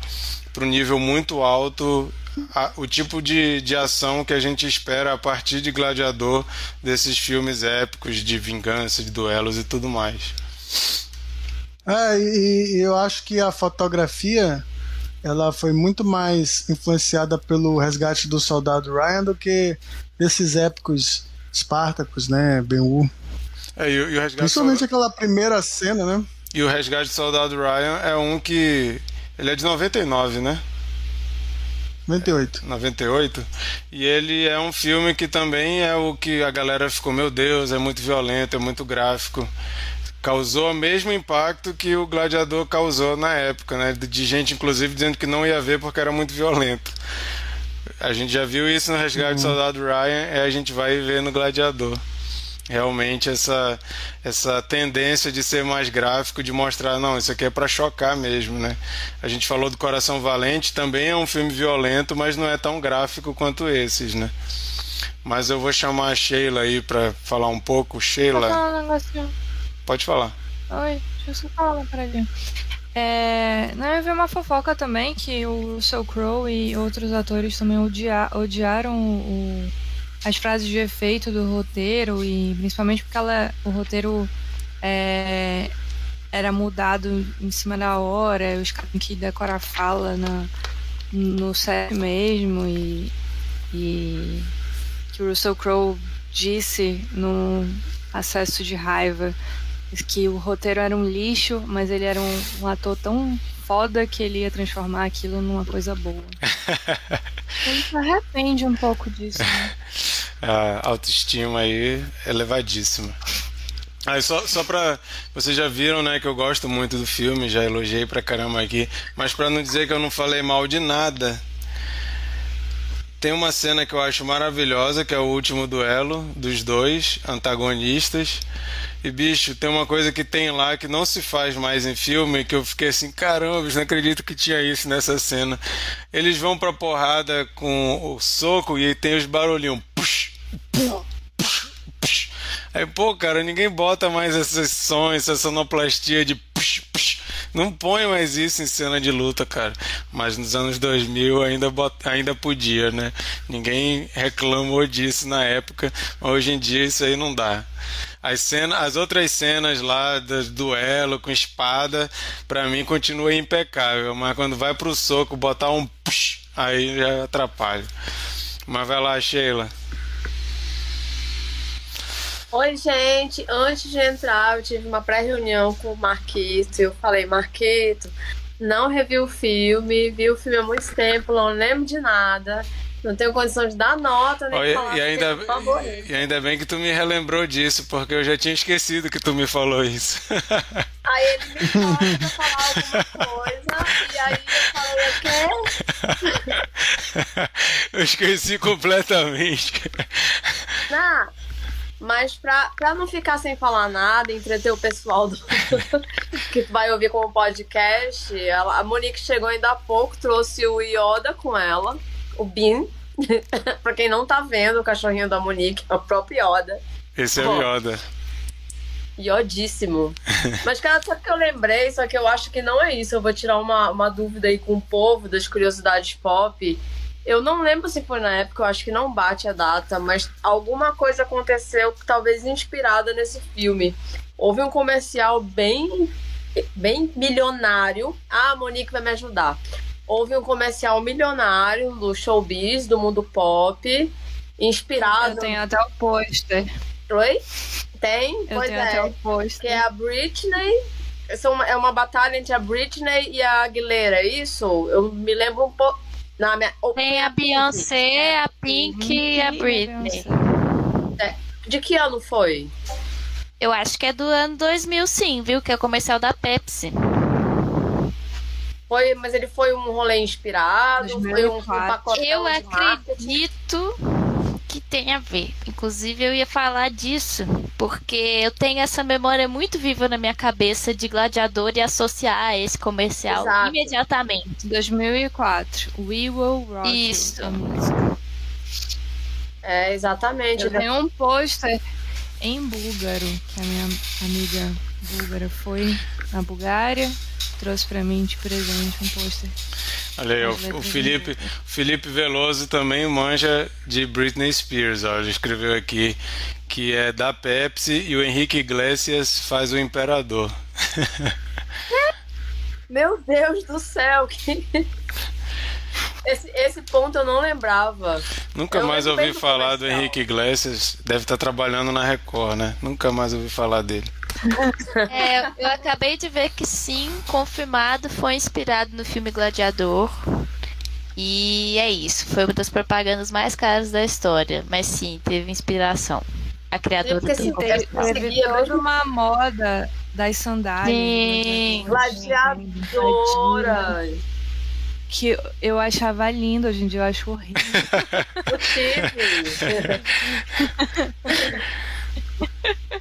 para um nível muito alto a, o tipo de, de ação que a gente espera a partir de Gladiador desses filmes épicos de vingança, de duelos e tudo mais. É, e, e eu acho que a fotografia ela foi muito mais influenciada pelo resgate do soldado Ryan do que esses épicos Espartacos, né, Ben-Hur. É, e, e Principalmente aquela primeira cena, né? E o Resgate do Soldado Ryan é um que. Ele é de 99, né? 98. 98. E ele é um filme que também é o que a galera ficou, meu Deus, é muito violento, é muito gráfico causou o mesmo impacto que o Gladiador causou na época, né? De gente, inclusive, dizendo que não ia ver porque era muito violento. A gente já viu isso no Resgate do uhum. Soldado Ryan e a gente vai ver no Gladiador. Realmente essa, essa tendência de ser mais gráfico, de mostrar, não, isso aqui é para chocar mesmo, né? A gente falou do Coração Valente, também é um filme violento, mas não é tão gráfico quanto esses, né? Mas eu vou chamar a Sheila aí para falar um pouco. Sheila. um negocinho. Pode falar. Oi, deixa eu só falar uma paradinha. É, não, eu vi uma fofoca também que o Russell Crowe e outros atores também odia, odiaram o, as frases de efeito do roteiro e principalmente porque ela, o roteiro é, era mudado em cima da hora, os caras que decorar fala na, no set mesmo e, e que o Russell Crowe disse no acesso de raiva que o roteiro era um lixo, mas ele era um, um ator tão foda que ele ia transformar aquilo numa coisa boa. ele se arrepende um pouco disso, né? A autoestima aí elevadíssima. Ah, só, só pra. Vocês já viram, né, que eu gosto muito do filme, já elogiei pra caramba aqui. Mas pra não dizer que eu não falei mal de nada, tem uma cena que eu acho maravilhosa, que é o último duelo dos dois antagonistas. E bicho, tem uma coisa que tem lá que não se faz mais em filme, que eu fiquei assim, caramba, não acredito que tinha isso nessa cena. Eles vão pra porrada com o soco e tem os barulhinhos. Push, push, push, push. Aí, pô, cara, ninguém bota mais esses sons, essa sonoplastia de push, push. Não põe mais isso em cena de luta, cara. Mas nos anos 2000 ainda, ainda podia, né? Ninguém reclamou disso na época, hoje em dia isso aí não dá. As, cenas, as outras cenas lá do duelo com espada, para mim continua impecável, mas quando vai pro soco, botar um push, aí já atrapalha. Mas vai lá, Sheila. Oi, gente. Antes de entrar, eu tive uma pré-reunião com o Marquito. Eu falei, Marquito, não revi o filme, vi o filme há muito tempo, não lembro de nada. Não tenho condição de dar nota, nem Olha, falar e ainda, e ainda bem que tu me relembrou disso, porque eu já tinha esquecido que tu me falou isso. Aí ele me falou pra falar alguma coisa, e aí eu falei, o quê? Eu esqueci completamente. Não, mas pra, pra não ficar sem falar nada, entreter o pessoal do, que vai ouvir como podcast, ela, a Monique chegou ainda há pouco, trouxe o Yoda com ela o Bin. pra quem não tá vendo, o cachorrinho da Monique é o próprio Yoda. Esse é o Yoda. Iodíssimo. Mas, cara, só que eu lembrei, só que eu acho que não é isso. Eu vou tirar uma, uma dúvida aí com o povo das curiosidades pop. Eu não lembro se foi na época, eu acho que não bate a data, mas alguma coisa aconteceu talvez inspirada nesse filme. Houve um comercial bem bem milionário. Ah, a Monique vai me ajudar. Houve um comercial milionário do showbiz, do mundo pop, inspirado. Eu tenho até o pôster. Oi? Tem? Eu pois tenho é. até o pôster. Que é a Britney. São- É uma batalha entre a Britney e a Aguilera, é isso? Eu me lembro um pouco. Na minha... Tem a Beyoncé, a Pink e a Britney. De que ano foi? Eu acho que é do ano 2000, sim, viu? Que é o comercial da Pepsi. Foi, mas ele foi um rolê inspirado? Foi um, um 2004. pacotão Eu acredito que tem a ver. Inclusive, eu ia falar disso, porque eu tenho essa memória muito viva na minha cabeça de gladiador e associar a esse comercial Exato. imediatamente. 2004. We Will Rock You, Isso. É, exatamente. Eu tenho um pôster em búlgaro, que a minha amiga búlgara foi na Bulgária, trouxe pra mim de presente um pôster. Olha aí, o, Felipe, Felipe Veloso também manja de Britney Spears. Ó, ele escreveu aqui que é da Pepsi e o Henrique Iglesias faz o Imperador. Meu Deus do céu! que- Esse, esse ponto eu não lembrava. Nunca Eu mais ouvi falar do. Henrique Iglesias. Deve estar trabalhando na Record, né? Nunca mais ouvi falar dele. É, eu acabei de ver que sim, confirmado, foi inspirado no filme Gladiador. E é isso, foi uma das propagandas mais caras da história. Mas sim, teve inspiração. A criadora do se comercial. teve- Teve toda uma moda das sandálias. Sim. Gladiadora! Que eu achava lindo, hoje em dia eu acho horrível. Eu tive.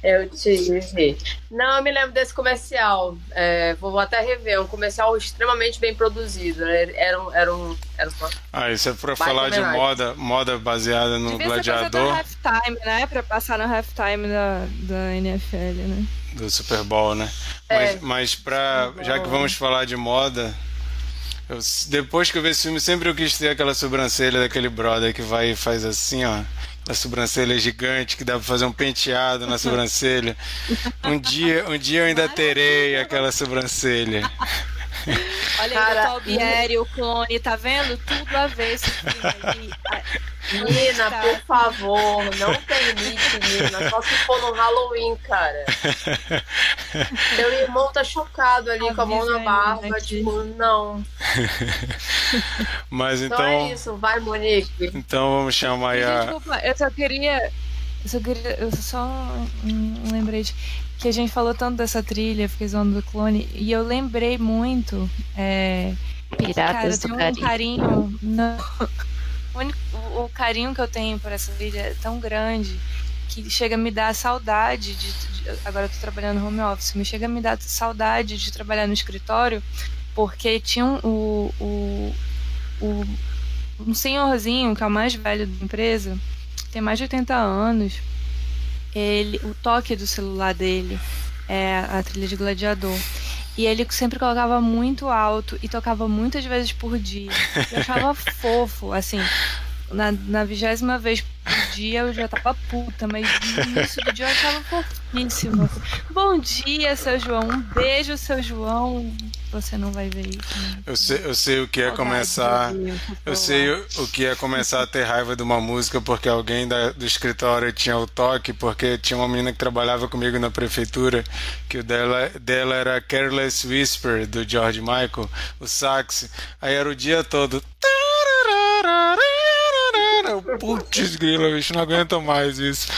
Eu tive. Não, eu me lembro desse comercial. É, vou até rever. É um comercial extremamente bem produzido. Era um. Era um, era uma... Ah, isso é pra falar de moda, moda baseada no Devia ser pra ser do gladiador halftime, né? Pra passar no halftime da, da NFL, né? do Super Bowl, né? É. Mas, mas pra, já que vamos falar de moda, eu- depois que eu vi esse filme, sempre eu quis ter aquela sobrancelha daquele brother que vai e faz assim, ó. Aquela sobrancelha gigante que dá pra fazer um penteado na sobrancelha. Um dia, um dia eu ainda terei aquela sobrancelha. Olha Cara, aí, o Talbieri, o clone, tá vendo? Tudo a ver esse filme aí. Ah, Menina, tá. por favor, não permite, menina. Só se for no Halloween, cara. Meu irmão tá chocado ali com a mão na barba. né, Tipo, não. Mas Então, é então, isso, vai, Monique. então vamos chamar aí a. Desculpa, eu só queria. Eu só queria. Eu só um lembrete que a gente falou tanto dessa trilha, fiquei zoando do clone, e eu lembrei muito. É, cara, Piratas tem do um carinho. Não, o, único- o- o carinho que eu tenho por essa trilha é tão grande que chega a me dar saudade de, de- agora eu tô trabalhando no home office, me chega a me dar saudade de trabalhar no escritório, porque tinha um, o, o, o- um senhorzinho que é o mais velho da empresa, tem mais de 80 anos. Ele, o toque do celular dele é a trilha de Gladiador. E ele sempre colocava muito alto e tocava muitas vezes por dia. Eu achava fofo, assim. Na, na vigésima vez por dia eu já tava puta, mas no início do dia eu achava fofíssimo. Bom dia, seu João. Um beijo, seu João. Você não vai ver isso. Né? Eu sei, eu sei o que é começar. Eu sei o, que é começar a ter raiva de uma música porque alguém da- do escritório tinha o toque, porque tinha uma menina que trabalhava comigo na prefeitura, que o dela, dela era Careless Whisper, do George Michael, o sax. Aí era o dia todo. Eu, Putz, grila, bicho, não aguento mais isso.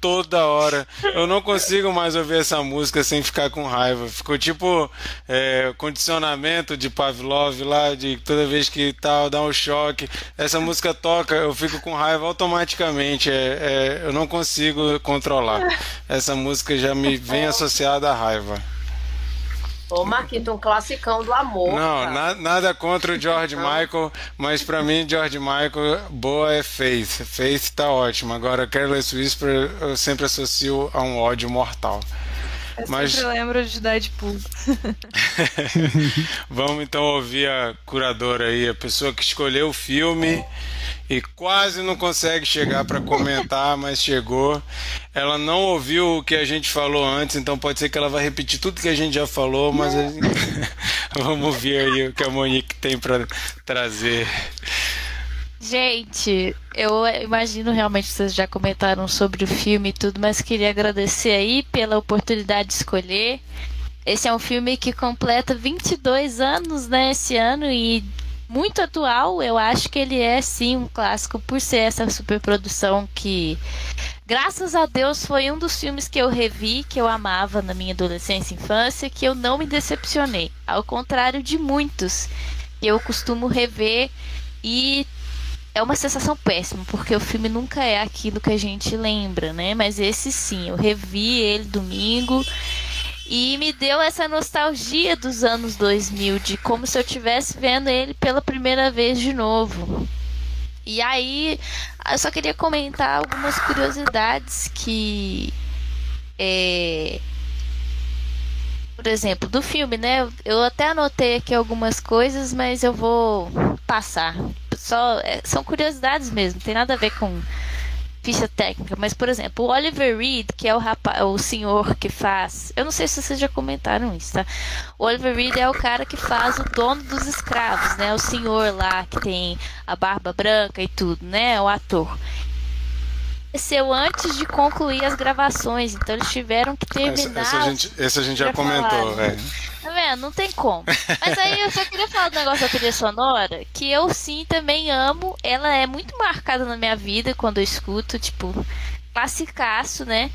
Toda hora. Eu não consigo mais ouvir essa música sem ficar com raiva. Ficou tipo é, condicionamento de Pavlov lá, de toda vez que tal, dá um choque. Essa música toca, eu fico com raiva automaticamente. É, é, eu não consigo controlar. Essa música já me vem associada à raiva. Ô, Marquito, um classicão do amor. Não, na- nada contra o George Michael, mas pra mim, George Michael, boa é Faith. Faith tá ótimo. Agora, Careless Whisper eu sempre associo a um ódio mortal. Eu Mas- sempre lembro de Deadpool. Vamos então ouvir a curadora aí, a pessoa que escolheu o filme e quase não consegue chegar para comentar, mas chegou. Ela não ouviu o que a gente falou antes, então pode ser que ela vai repetir tudo que a gente já falou, mas gente- vamos ouvir aí o que a Monique tem para trazer. Gente, eu imagino realmente vocês já comentaram sobre o filme e tudo, mas queria agradecer aí pela oportunidade de escolher. Esse é um filme que completa 22 anos, né, esse ano e muito atual. Eu acho que ele é sim um clássico por ser essa superprodução que graças a Deus foi um dos filmes que eu revi, que eu amava na minha adolescência e infância, que eu não me decepcionei, ao contrário de muitos eu costumo rever e é uma sensação péssima, porque o filme nunca é aquilo que a gente lembra, né? Mas esse sim, eu revi ele domingo e me deu essa nostalgia dos anos 2000, de como se eu estivesse vendo ele pela primeira vez de novo. E aí, eu só queria comentar algumas curiosidades que. É, por exemplo, do filme, né? Eu- até anotei aqui algumas coisas, mas eu vou passar. Só é, são curiosidades mesmo, tem nada a ver com ficha técnica. Mas, por exemplo, o Oliver Reed, que é o rapaz, o senhor que faz. Eu não sei se vocês já comentaram isso, tá? O Oliver Reed é o cara que faz o dono dos escravos, né? O senhor lá que tem a barba branca e tudo, né? O ator. Aconteceu antes de concluir as gravações, então eles tiveram que terminar. essa a gente, essa a gente já comentou, velho. Tá vendo? Não tem como. Mas aí eu só queria falar do negócio da trilha sonora, que eu sim também amo. Ela é muito marcada na minha vida quando eu escuto, tipo, classicaço, né?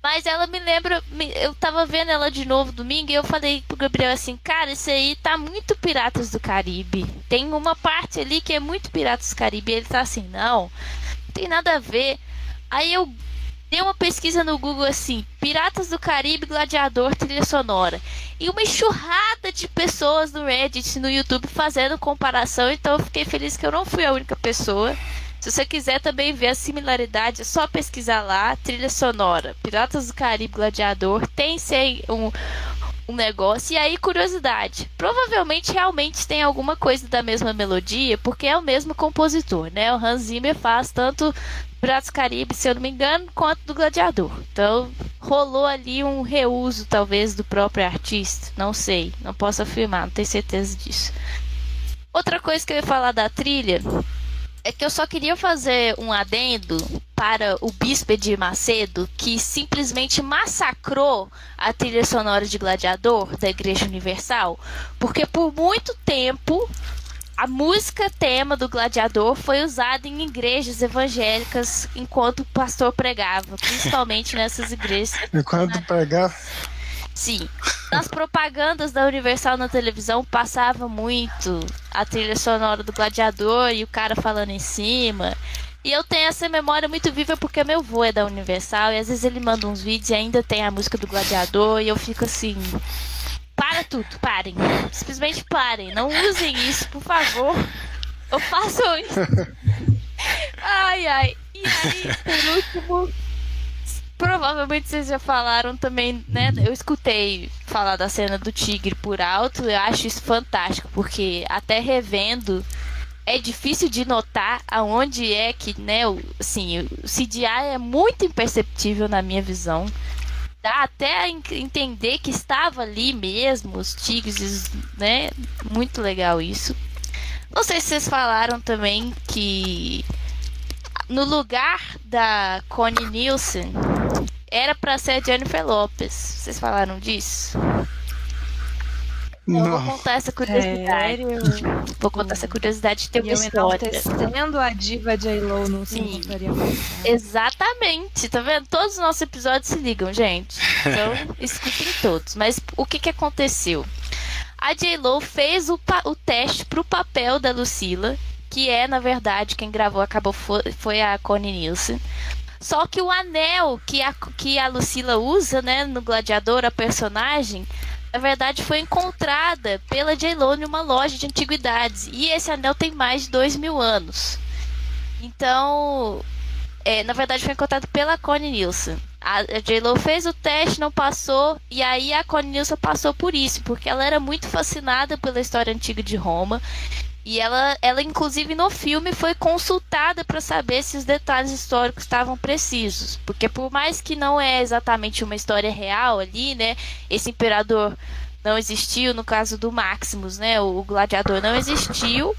Mas ela me lembra. Eu tava vendo ela de novo domingo e eu falei pro Gabriel assim, cara, isso aí tá muito Piratas do Caribe. Tem uma parte ali que é muito Piratas do Caribe. E ele tá assim, não, não tem nada a ver. Aí eu dei uma pesquisa no Google assim, Piratas do Caribe, Gladiador, trilha sonora. E uma enxurrada de pessoas no Reddit, no YouTube, fazendo comparação. Então eu fiquei feliz que eu não fui a única pessoa. Se você quiser também ver a similaridade, é só pesquisar lá, trilha sonora. Piratas do Caribe, Gladiador, tem sim um, um negócio. E aí, curiosidade. Provavelmente realmente tem alguma coisa da mesma melodia, porque é o mesmo compositor, né? O Hans Zimmer faz tanto Piratas Caribe, se eu não me engano, quanto do Gladiador. Então, rolou ali um reuso, talvez, do próprio artista. Não sei, não posso afirmar, não tenho certeza disso. Outra coisa que eu ia falar da trilha é que eu só queria fazer um adendo para o Bispo de Macedo, que simplesmente massacrou a trilha sonora de Gladiador da Igreja Universal, porque por muito tempo a música tema do Gladiador foi usada em igrejas evangélicas enquanto o pastor pregava, principalmente nessas igrejas Enquanto pregar, Sim. Nas propagandas da Universal na televisão passava muito a trilha sonora do Gladiador e o cara falando em cima. E eu tenho essa memória muito viva porque meu avô é da Universal e às vezes ele manda uns vídeos e ainda tem a música do Gladiador e eu fico assim. Para tudo, parem. Simplesmente parem. Não usem isso, por favor. Ou façam isso. Ai, ai. E aí, por último, Provavelmente vocês já falaram também, né? Eu escutei falar da cena do tigre por alto, eu acho isso fantástico, porque até revendo é difícil de notar aonde é que, né, o, assim, o CGI é muito imperceptível na minha visão. Dá até entender que estava ali mesmo, os tigres, né? Muito legal isso. Não sei se vocês falaram também que no lugar da Connie Nielsen era pra ser Jennifer Lopez. Vocês falaram disso? Eu vou contar essa curiosidade. Sério? Vou contar essa curiosidade de ter E uma eu história. enaltecendo a diva encontraria mais. né? Exatamente, tá vendo? Todos os nossos episódios se ligam, gente. Então, escutem todos. Mas o que, que aconteceu? A J-Lo fez o, o teste pro papel da Lucila, que é, na verdade, quem gravou acabou foi, foi a Connie Nielsen. Só que o anel que a, que a Lucila usa, né, no Gladiador, a personagem, na verdade foi encontrada pela J-Lo em uma loja de antiguidades. E esse anel tem mais de dois mil anos. Então, é, na verdade foi encontrado pela Connie Nielsen. A J-Lo fez o teste, não passou, e aí a Connie Nielsen passou por isso, porque ela era muito fascinada pela história antiga de Roma. E ela, ela inclusive no filme foi consultada para saber se os detalhes históricos estavam precisos, porque por mais que não é exatamente uma história real ali, né? Esse imperador não existiu no caso do Maximus, né? O gladiador não existiu,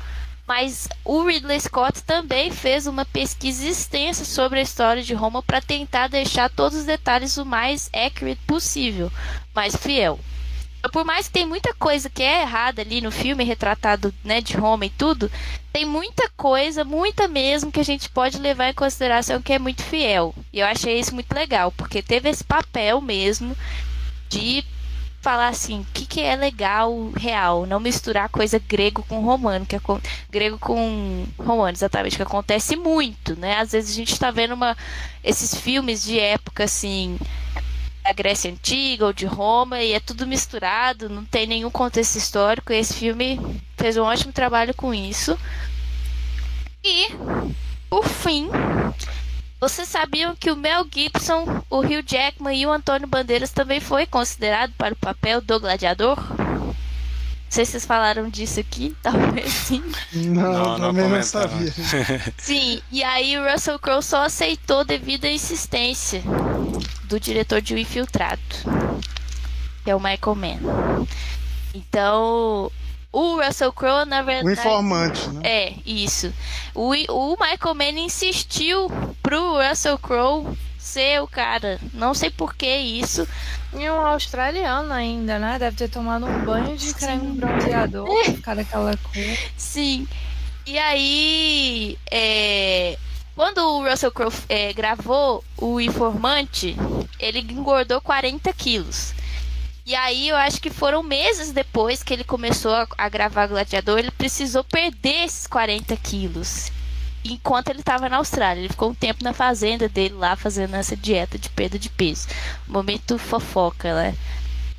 mas o Ridley Scott também fez uma pesquisa extensa sobre a história de Roma para tentar deixar todos os detalhes o mais accurate possível, mais fiel. Por mais que tem muita coisa que é errada ali no filme, retratado né, de Roma e tudo, tem muita coisa, muita mesmo, que a gente pode levar em consideração que é muito fiel. E eu achei isso muito legal, porque teve esse papel mesmo de falar assim, o que, que é legal, real, não misturar coisa grego com romano, que é com, grego com romano, exatamente, que acontece muito, né? Às vezes a gente está vendo uma, esses filmes de época assim, da Grécia Antiga ou de Roma e é tudo misturado, não tem nenhum contexto histórico. E esse filme fez um ótimo trabalho com isso. E, por fim, vocês sabiam que o Mel Gibson, o Hugh Jackman e o Antônio Bandeiras também foi considerado para o papel do gladiador? Não sei se vocês falaram disso aqui, talvez sim. Não, Não, não também não, comentaram. sabia. Sim, e aí o Russell Crowe só aceitou devido à insistência do diretor de O Infiltrado, que é o Michael Mann. Então, o Russell Crowe, na O verdade. informante, né? É, isso. O, o Michael Mann insistiu pro Russell Crowe ser o cara. Não sei por que isso. E um australiano ainda, né? Deve ter tomado um banho de creme bronzeador ficar daquela cor. Sim. E aí, é, quando o Russell Crowe é, gravou o Informante, ele engordou 40 quilos. E aí eu acho que foram meses depois que ele começou a, a gravar Gladiador, ele precisou perder esses 40 quilos. Enquanto ele estava na Austrália, ele ficou um tempo na fazenda dele lá fazendo essa dieta de perda de peso. Momento fofoca, né?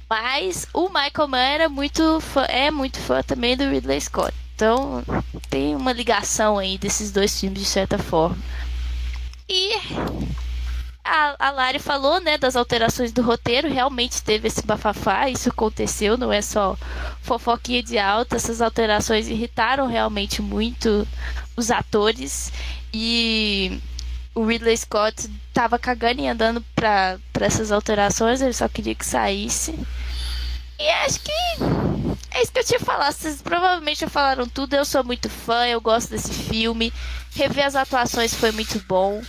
Mas o Michael Mann era muito fã, é muito fã também do Ridley Scott. Então tem uma ligação aí desses dois filmes de certa forma. E a, a Lari falou, né, das alterações do roteiro. Realmente teve esse bafafá, isso aconteceu, não é só fofoquinha de alta. Essas alterações irritaram realmente muito os atores. E o Ridley Scott tava cagando e andando pra essas alterações, ele só queria que saísse. E acho que é isso que eu tinha falado. Vocês provavelmente já falaram tudo. Eu sou muito fã, eu gosto desse filme. Rever as atuações foi muito bom.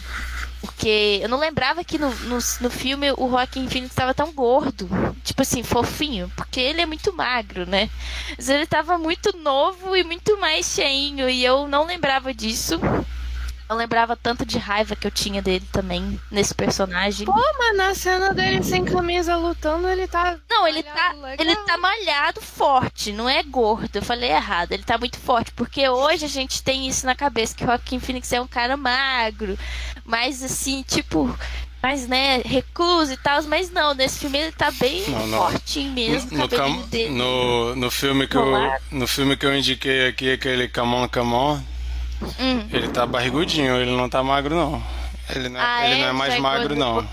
Porque eu não lembrava que no, no, no filme o Joaquin Phoenix estava tão gordo. Tipo assim, fofinho. Porque ele é muito magro, né? Mas ele estava muito novo e muito mais cheinho. E eu não lembrava disso. Eu lembrava tanto de raiva que eu tinha dele também, nesse personagem. Pô, mas na cena dele sem camisa lutando, ele tá. Não, ele tá, malhado legal. ele tá malhado forte, não é gordo. Eu falei errado, ele tá muito forte, porque hoje a gente tem isso na cabeça, que o Joaquim Phoenix é um cara magro, mas assim, tipo, mas né, recluso e tal, mas não, nesse filme ele tá bem Não, não. fortinho mesmo, o No, dele. no, no filme que eu, no filme que eu indiquei aqui, aquele Come On, Come On, Hum. ele tá barrigudinho, ele não tá magro não. Ele não, é- Ah, ele é? não é mais Já é magro não.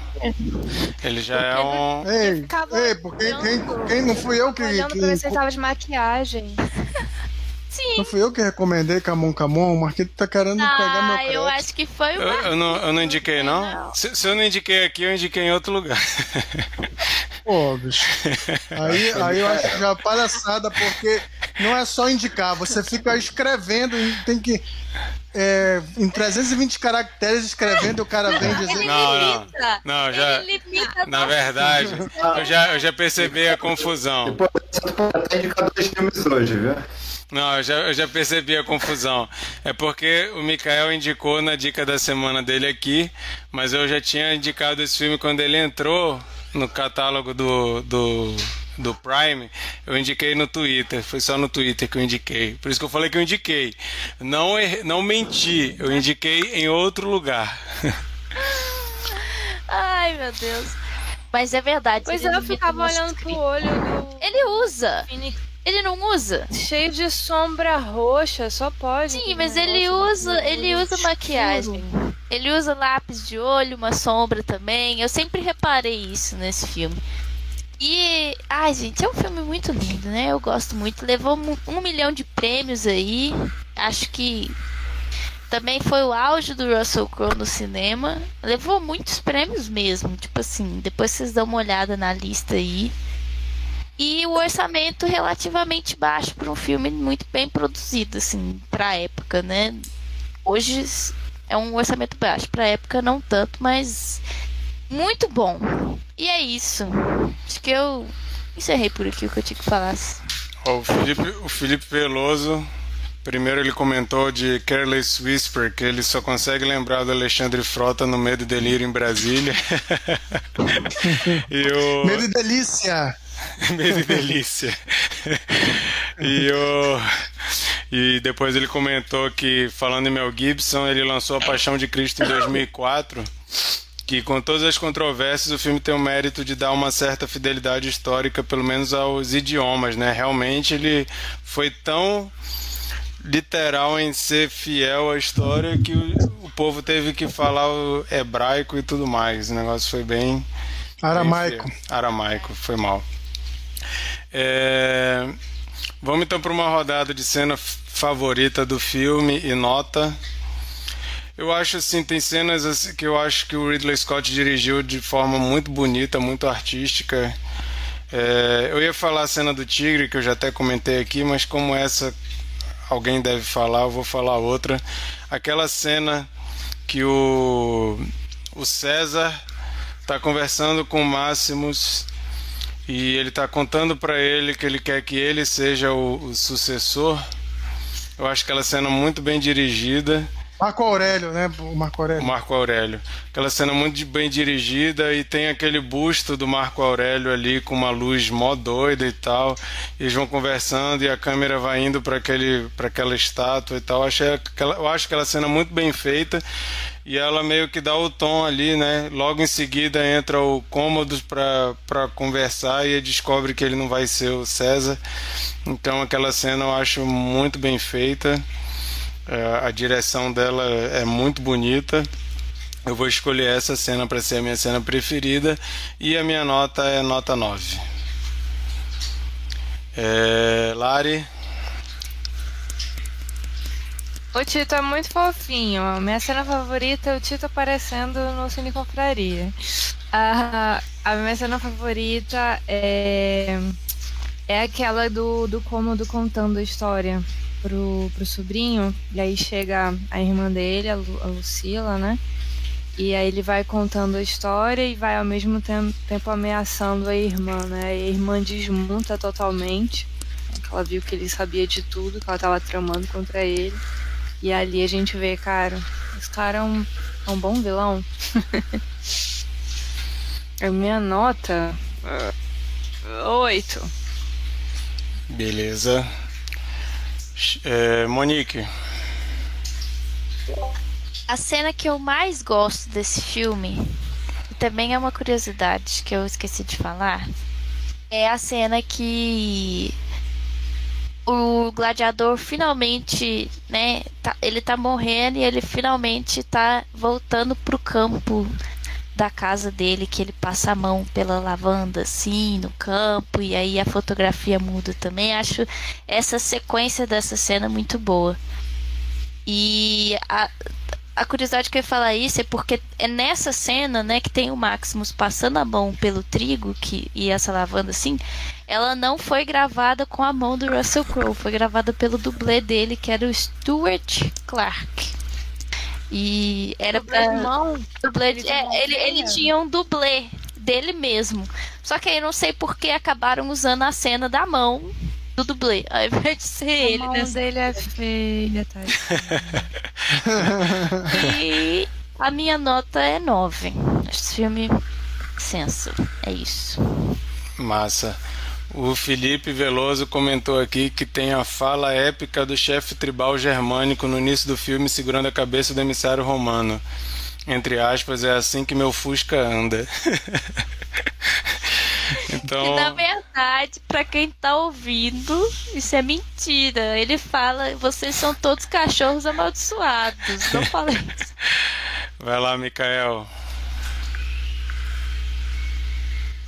Ele já é um. Ei, ei, porque quem, quem não fui eu que, Olhando que- pra ele tava de maquiagem. Sim. não fui eu que recomendei Camon Camon, o Marquito tá querendo pegar meu Ah, eu crédito. acho que foi Eu, uma. eu não, eu não indiquei não? Se, se eu não indiquei aqui, eu indiquei em outro lugar. Pô, bicho. Aí, aí eu acho já palhaçada, porque não é só indicar, você fica escrevendo tem que. é, em 320 caracteres escrevendo, o cara vem dizer. Não, não. limita. Não, já. Ele limita Na verdade, eu já, eu já percebi a confusão. Pode até indicar dois filmes hoje, viu? Não, eu já, eu já percebi a confusão. É porque o Mikael indicou na dica da semana dele aqui, mas eu já tinha indicado esse filme quando ele entrou no catálogo do, do, do Prime. Eu indiquei no Twitter, foi só no Twitter que eu indiquei. Por isso que eu falei que eu indiquei. Não, não menti, eu indiquei em outro lugar. Ai, meu Deus. Mas é verdade. Pois é, eu ficava olhando pro olho do Ele usa. Phoenix Ele não usa. cheio de sombra roxa, só pode. Sim, mas ele usa, ele usa maquiagem. Ele usa lápis de olho, uma sombra também. Eu sempre reparei isso nesse filme. E, ai, gente, é um filme muito lindo, né? Eu gosto muito. Levou um, milhão de prêmios aí. Acho que também foi o auge do Russell Crowe no cinema. Levou muitos prêmios mesmo. Tipo assim, depois vocês dão uma olhada na lista aí. E o orçamento relativamente baixo para um filme muito bem produzido, assim, pra época, né? Hoje é um orçamento baixo, pra época não tanto, mas muito bom. E é isso. Acho que eu encerrei por aqui o que eu tinha que falar. O Felipe, o Felipe Veloso, primeiro ele comentou de Careless Whisper, que ele só consegue lembrar do Alexandre Frota no Medo e Delírio em Brasília. e o... Medo e Delícia! Medo e Delícia. e o... E depois ele comentou que, falando em Mel Gibson, ele lançou A Paixão de Cristo em 2004 que com todas as controvérsias o filme tem o mérito de dar uma certa fidelidade histórica, pelo menos aos idiomas, né? Realmente ele foi tão literal em ser fiel à história que o, o povo teve que falar o hebraico e tudo mais. O negócio foi bem aramaico. Bem aramaico, foi mal. É... Vamos então para uma rodada de cena favorita do filme e nota. Eu acho assim, tem cenas assim, que eu acho que o Ridley Scott dirigiu de forma muito bonita, muito artística. É, eu ia falar a cena do tigre, que eu já até comentei aqui, mas como essa alguém deve falar, eu vou falar outra. Aquela cena que o, o César está conversando com o Máximos e ele está contando para ele que ele quer que ele seja o, o sucessor. Eu acho aquela cena muito bem dirigida Marco Aurélio, né? O Marco Aurélio. Marco Aurélio. Aquela cena muito bem dirigida e tem aquele busto do Marco Aurélio ali com uma luz mó doida e tal. E eles vão conversando e a câmera vai indo para aquele para aquela estátua e tal. Eu, achei aquela, eu acho aquela cena muito bem feita e ela meio que dá o tom ali, né? Logo em seguida entra o cômodo para conversar e descobre que ele não vai ser o César. Então aquela cena eu acho muito bem feita. É, a direção dela é muito bonita. Eu vou escolher essa cena para ser a minha cena preferida e a minha nota é nota 9. É, Lari. O Tito é muito fofinho. Minha cena favorita é o Tito aparecendo no Cine Confraria. A, a minha cena favorita é, é aquela do, do cômodo contando a história pro, pro sobrinho, e aí chega a irmã dele, a, Lu, a Lucila, né? E aí ele vai contando a história e vai ao mesmo tempo, tempo ameaçando a irmã, né? E a irmã desmonta totalmente. Ela viu que ele sabia de tudo, que ela tava tramando contra ele. E ali a gente vê, cara, esse cara é um, é um bom vilão. a minha nota. Oito. Beleza. É, Monique. A cena que eu mais gosto desse filme, e também é uma curiosidade que eu esqueci de falar, é a cena que o gladiador finalmente, né, tá, ele tá morrendo e ele finalmente tá voltando pro campo da casa dele que ele passa a mão pela lavanda assim no campo e aí a fotografia muda também. Acho essa sequência dessa cena muito boa. E a, a curiosidade que eu ia falar isso é porque é nessa cena, né, que tem o Maximus passando a mão pelo trigo que, e essa lavanda assim, ela não foi gravada com a mão do Russell Crowe, foi gravada pelo dublê dele, que era o Stuart Clark. E era pra. Irmão, dublê de, é, ele, ele tinha um dublê dele mesmo. Só que aí não sei por que acabaram usando a cena da mão do dublê, ao invés de ser a ele. A mão nessa... dele é feia, tá? e a minha nota é 9. Esse filme senso. É isso. Massa. O Felipe Veloso comentou aqui que tem a fala épica do chefe tribal germânico no início do filme segurando a cabeça do emissário romano. Entre aspas, é assim que meu Fusca anda. então... E na verdade, para quem tá ouvindo, isso é mentira. Ele fala, vocês são todos cachorros amaldiçoados. Não falei isso. Vai lá, Mikael.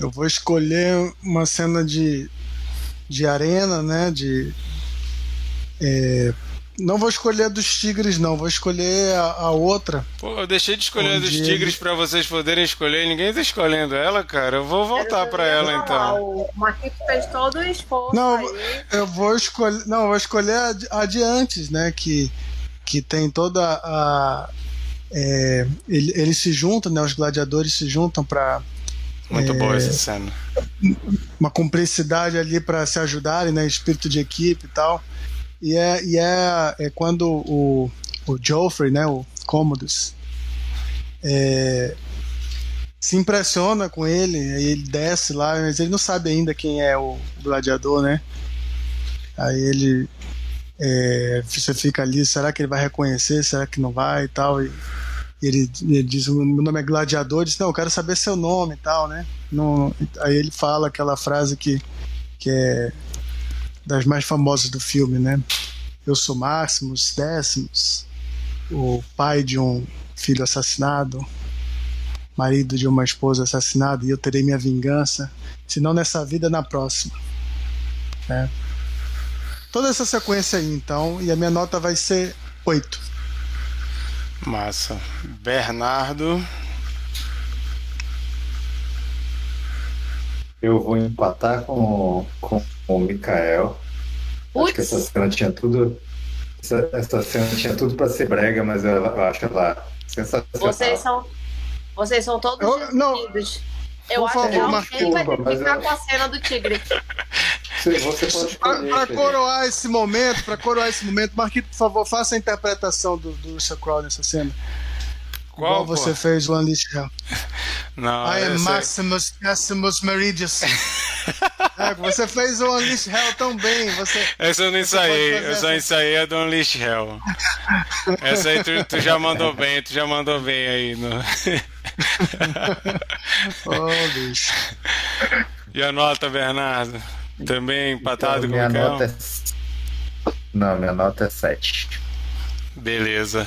Eu vou escolher uma cena de, de arena, né? De. É, não vou escolher a dos tigres, não. Vou escolher a, a outra. Pô, eu deixei de escolher a dos tigres ele- pra vocês poderem escolher. Ninguém tá escolhendo ela, cara. Eu vou voltar pra ela então. O Marquinhos fez todo o esforço Não, aí. Eu vou escolher. Não, eu vou escolher a de, a de antes, né? Que, que tem toda a. é, ele- eles se juntam, né? Os gladiadores se juntam para Muito boa É. essa cena. uma cumplicidade ali para se ajudarem, né? Espírito de equipe e tal. E é, e é, é quando o, o Joffrey, né? O Commodus, é, se impressiona com ele, aí ele desce lá, mas ele não sabe ainda quem é o gladiador, né? Aí ele. é, você fica ali, será que ele vai reconhecer? Será que não vai e tal? E ele, ele diz: Meu nome é Gladiador. Diz: Não, eu quero saber seu nome e tal, né? Não, aí ele fala aquela frase que, que é das mais famosas do filme, né? Eu sou Máximos Décimos, o pai de um filho assassinado, marido de uma esposa assassinada, e eu terei minha vingança, se não nessa vida, na próxima. né? Toda essa sequência aí, então, e a minha nota vai ser 8. Massa. Bernardo. Eu vou empatar com, com o Mikael. Acho que essa Putz, cena tinha tudo. Essa, essa cena tinha tudo pra ser brega, mas eu, eu acho ela sensacional. vocês são. Vocês são todos Eu- não. unidos. Eu Por acho favor, que alguém Marquinhos, vai ter que ficar com a cena do tigre. Para coroar esse momento, para coroar esse momento, Marquito, por favor, faça a interpretação do, do Russell Crowe nessa cena. Qual Igual você pô? fez o Unleashed Hell. Não, I am essa- Maximus Decimus Meridius. é, você fez o Unleashed Hell tão bem. Você, Essa eu não ensaiei, eu só ensaiei a do Unleash Hell. Essa aí tu, tu já mandou bem, tu já mandou bem aí. No... oh, bicho. E a nota, Bernardo? Também empatado Então, com minha o nota é... Não, minha nota é 7. Beleza.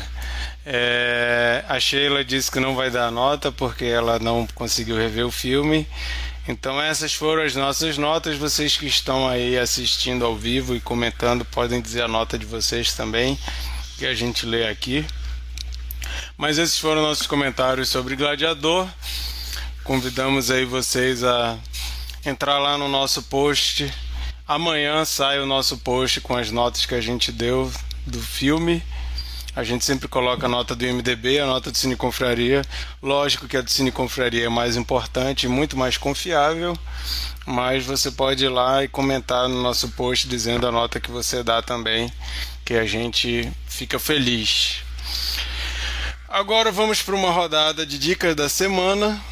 É, a Sheila disse que não vai dar nota porque ela não conseguiu rever o filme. Então essas foram as nossas notas. Vocês que estão aí assistindo ao vivo e comentando podem dizer a nota de vocês também, que a gente lê aqui. Mas esses foram nossos comentários sobre Gladiador. Convidamos aí vocês a entrar lá no nosso post. Amanhã sai o nosso post com as notas que a gente deu do filme. A gente sempre coloca a nota do IMDB, a nota do Cine Confraria. Lógico que a do Cine Confraria é mais importante muito mais confiável, mas você pode ir lá e comentar no nosso post dizendo a nota que você dá também, que a gente fica feliz. Agora vamos para uma rodada de dicas da semana.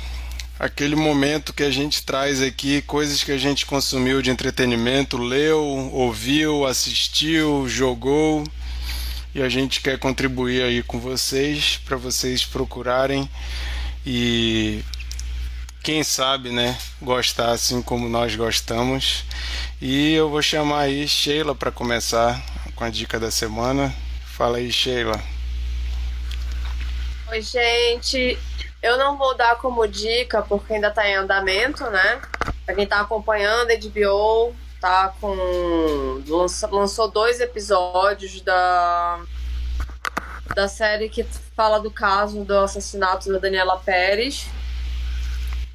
Aquele momento que a gente traz aqui coisas que a gente consumiu de entretenimento, leu, ouviu, assistiu, jogou e a gente quer contribuir aí com vocês para vocês procurarem e quem sabe, né, gostar assim como nós gostamos. E eu vou chamar aí Sheila para começar com a dica da semana. Fala aí, Sheila. Oi, gente. Eu não vou dar como dica porque ainda tá em andamento, né? Pra quem tá acompanhando, HBO tá com. lança- lançou dois episódios da. da série que fala do caso do assassinato da Daniela Pérez.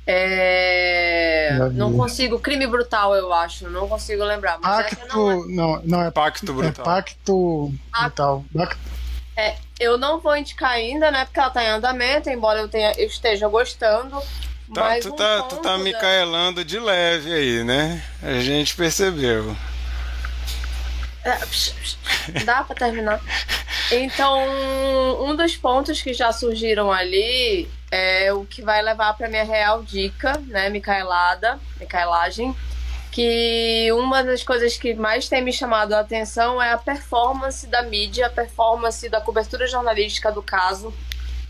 É, não consigo. Crime brutal, eu acho. Não consigo lembrar. Mas essa não é- Pacto. Não, não é Pacto É Brutal. pacto Ah. brutal. Pacto- Eu não vou indicar ainda, né? Porque ela tá em andamento, embora eu, tenha, eu esteja gostando. Tá, tu, um tá, tu tá micaelando de leve aí, né? A gente percebeu. É, psh, psh, Dá pra terminar. Então, um dos pontos que já surgiram ali é o que vai levar pra minha real dica, né, Micaelada, Micaelagem, que uma das coisas que mais tem me chamado a atenção é a performance da mídia, a performance da cobertura jornalística do caso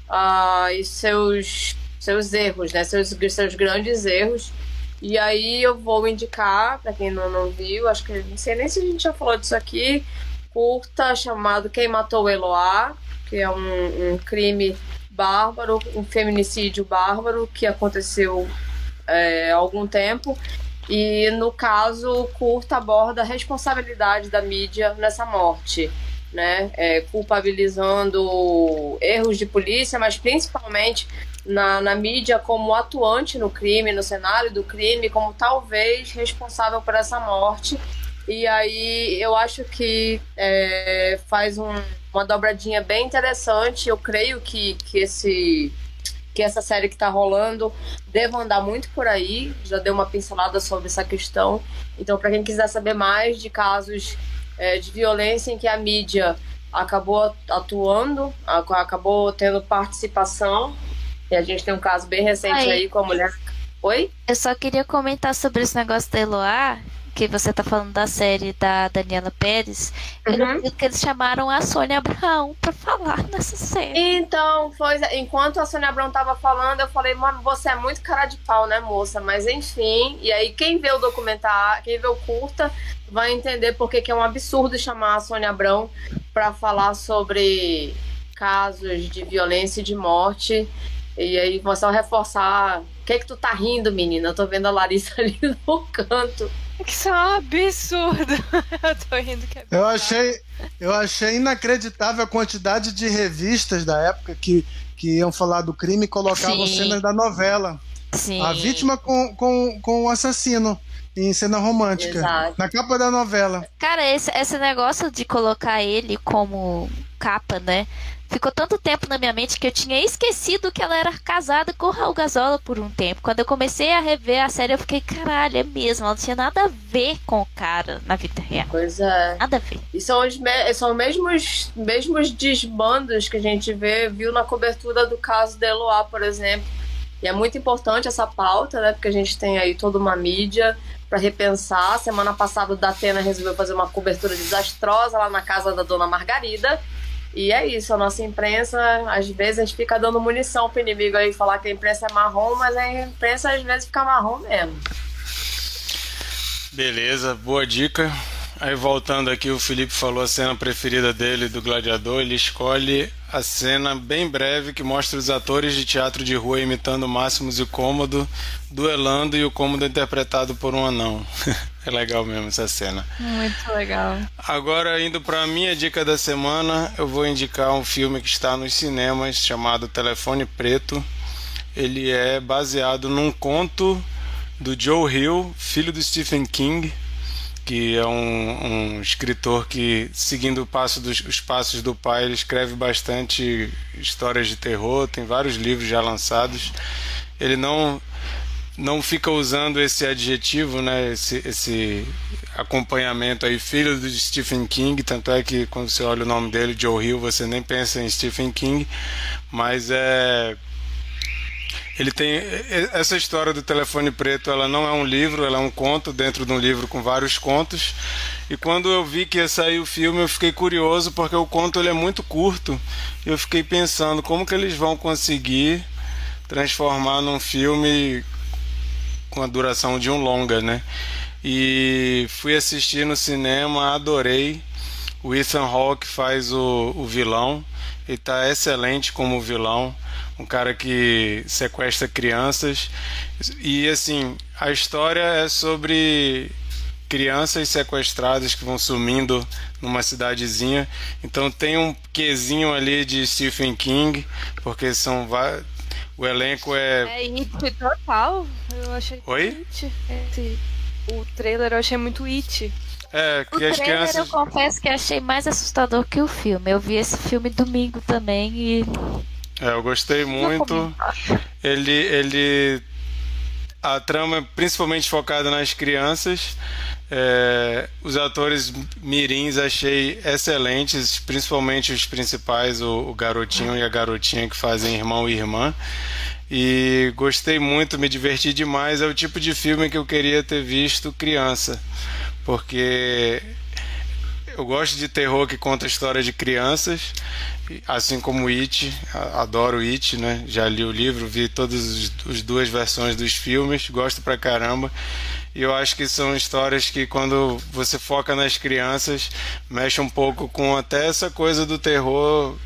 ah, e seus, seus erros, né, seus, seus grandes erros. E aí eu vou indicar, pra quem não, não viu, acho que não sei nem se a gente já falou disso aqui, curta chamado Quem Matou Eloá, que é um, um crime bárbaro, um feminicídio bárbaro que aconteceu é, há algum tempo. E no caso, Curta aborda a responsabilidade da mídia nessa morte, né? É, culpabilizando erros de polícia, mas principalmente na, na mídia como atuante no crime, no cenário do crime, como talvez responsável por essa morte. E aí eu acho que é, faz um, uma dobradinha bem interessante. Eu creio que, que esse que essa série que está rolando deva andar muito por aí. Já deu uma pincelada sobre essa questão. Então, para quem quiser saber mais de casos é, de violência em que a mídia acabou atuando, acabou tendo participação, e a gente tem um caso bem recente aí, aí com a mulher. Oi? Eu só queria comentar sobre esse negócio da Eloá, que você tá falando da série da Daniela Pérez, uhum. eu não que eles chamaram a Sônia Abraão pra falar nessa série. Então, foi, enquanto a Sônia Abraão tava falando, eu falei, mano, você é muito cara de pau, né, moça? Mas enfim, e aí quem vê o documentário, quem vê o curta, vai entender porque que é um absurdo chamar a Sônia Abrão para falar sobre casos de violência e de morte. E aí, vou só reforçar. O que é que tu tá rindo, menina? Eu tô vendo a Larissa ali no canto. Isso é um absurdo. Eu tô rindo que é Eu achei, eu achei inacreditável a quantidade de revistas da época que, que iam falar do crime e colocavam Sim. cenas da novela. Sim. A vítima com, com, com o assassino em cena romântica. Exato. Na capa da novela. Cara, esse, esse negócio de colocar ele como capa, né? Ficou tanto tempo na minha mente que eu tinha esquecido que ela era casada com o Raul Gazola por um tempo. Quando eu comecei a rever a série, eu fiquei, caralho, é mesmo, ela não tinha nada a ver com o cara na vida real. Pois é. Nada a ver. E são os, me são mesmos, mesmos desbandos que a gente vê, viu na cobertura do caso de Eloá, por exemplo. E é muito importante essa pauta, né? Porque a gente tem aí toda uma mídia para repensar. Semana passada o Datena resolveu fazer uma cobertura desastrosa lá na casa da dona Margarida. E é isso, a nossa imprensa, às vezes a gente fica dando munição pro inimigo aí falar que a imprensa é marrom, mas a imprensa às vezes fica marrom mesmo. Beleza, boa dica. Aí voltando aqui, o Felipe falou a cena preferida dele do Gladiador. Ele escolhe a cena bem breve que mostra os atores de teatro de rua imitando Máximos e Cômodo, duelando e o Cômodo interpretado por um anão. é legal mesmo essa cena. Muito legal. Agora, indo para a minha dica da semana, eu vou indicar um filme que está nos cinemas chamado Telefone Preto. Ele é baseado num conto do Joe Hill, filho do Stephen King que é um, um escritor que, seguindo passo dos, os passos do pai, ele escreve bastante histórias de terror, tem vários livros já lançados. Ele não não fica usando esse adjetivo, né, esse, esse acompanhamento aí, filho do Stephen King, tanto é que quando você olha o nome dele, Joe Hill, você nem pensa em Stephen King, mas é ele tem essa história do telefone preto, ela não é um livro, ela é um conto dentro de um livro com vários contos. E quando eu vi que ia sair o filme, eu fiquei curioso porque o conto ele é muito curto. Eu fiquei pensando como que eles vão conseguir transformar num filme com a duração de um longa, né? E fui assistir no cinema, adorei. O Ethan Hawke faz o, o vilão, ele está excelente como vilão um cara que sequestra crianças. E assim, a história é sobre crianças sequestradas que vão sumindo numa cidadezinha. Então tem um quesinho ali de Stephen King, porque são. O elenco é. É it total. Eu achei. Oi? It. Esse, o trailer eu achei muito it. É, que o as trailer crianças. Eu confesso que achei mais assustador que o filme. Eu vi esse filme domingo também e é, eu gostei muito. Ele, ele, a trama é principalmente focada nas crianças. É, os atores mirins achei excelentes, principalmente os principais, o, o, garotinho e a garotinha que fazem irmão e irmã. E gostei muito, me diverti demais. É o tipo de filme que eu queria ter visto criança, porque eu gosto de terror que conta história de crianças, assim como It, adoro It, né? Já li o livro, vi todas as duas versões dos filmes, gosto pra caramba. E eu acho que são histórias que, quando você foca nas crianças, mexe um pouco com até essa coisa do terror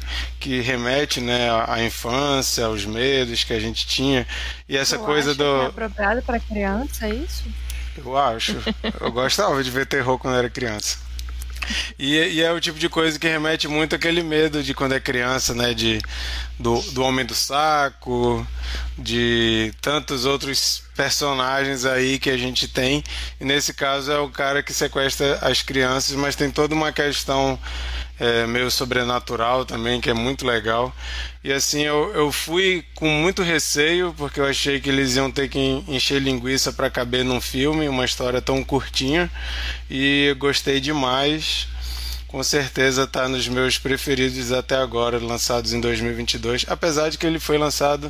que remete né, à infância, aos medos que a gente tinha. E essa Eu coisa do. que é apropriado pra criança, é isso? Eu acho. Eu gostava de ver terror quando era criança. E, e, é o tipo de coisa que remete muito àquele medo de quando é criança, né? De, do, do Homem do Saco, de tantos outros personagens aí que a gente tem. E nesse caso é o cara que sequestra as crianças, mas tem toda uma questão é, meio sobrenatural também, que é muito legal. E assim, eu, eu fui com muito receio, porque eu achei que eles iam ter que encher linguiça para caber num filme, uma história tão curtinha. E gostei demais. Com certeza está nos meus preferidos até agora, lançados em 2022. Apesar de que ele foi lançado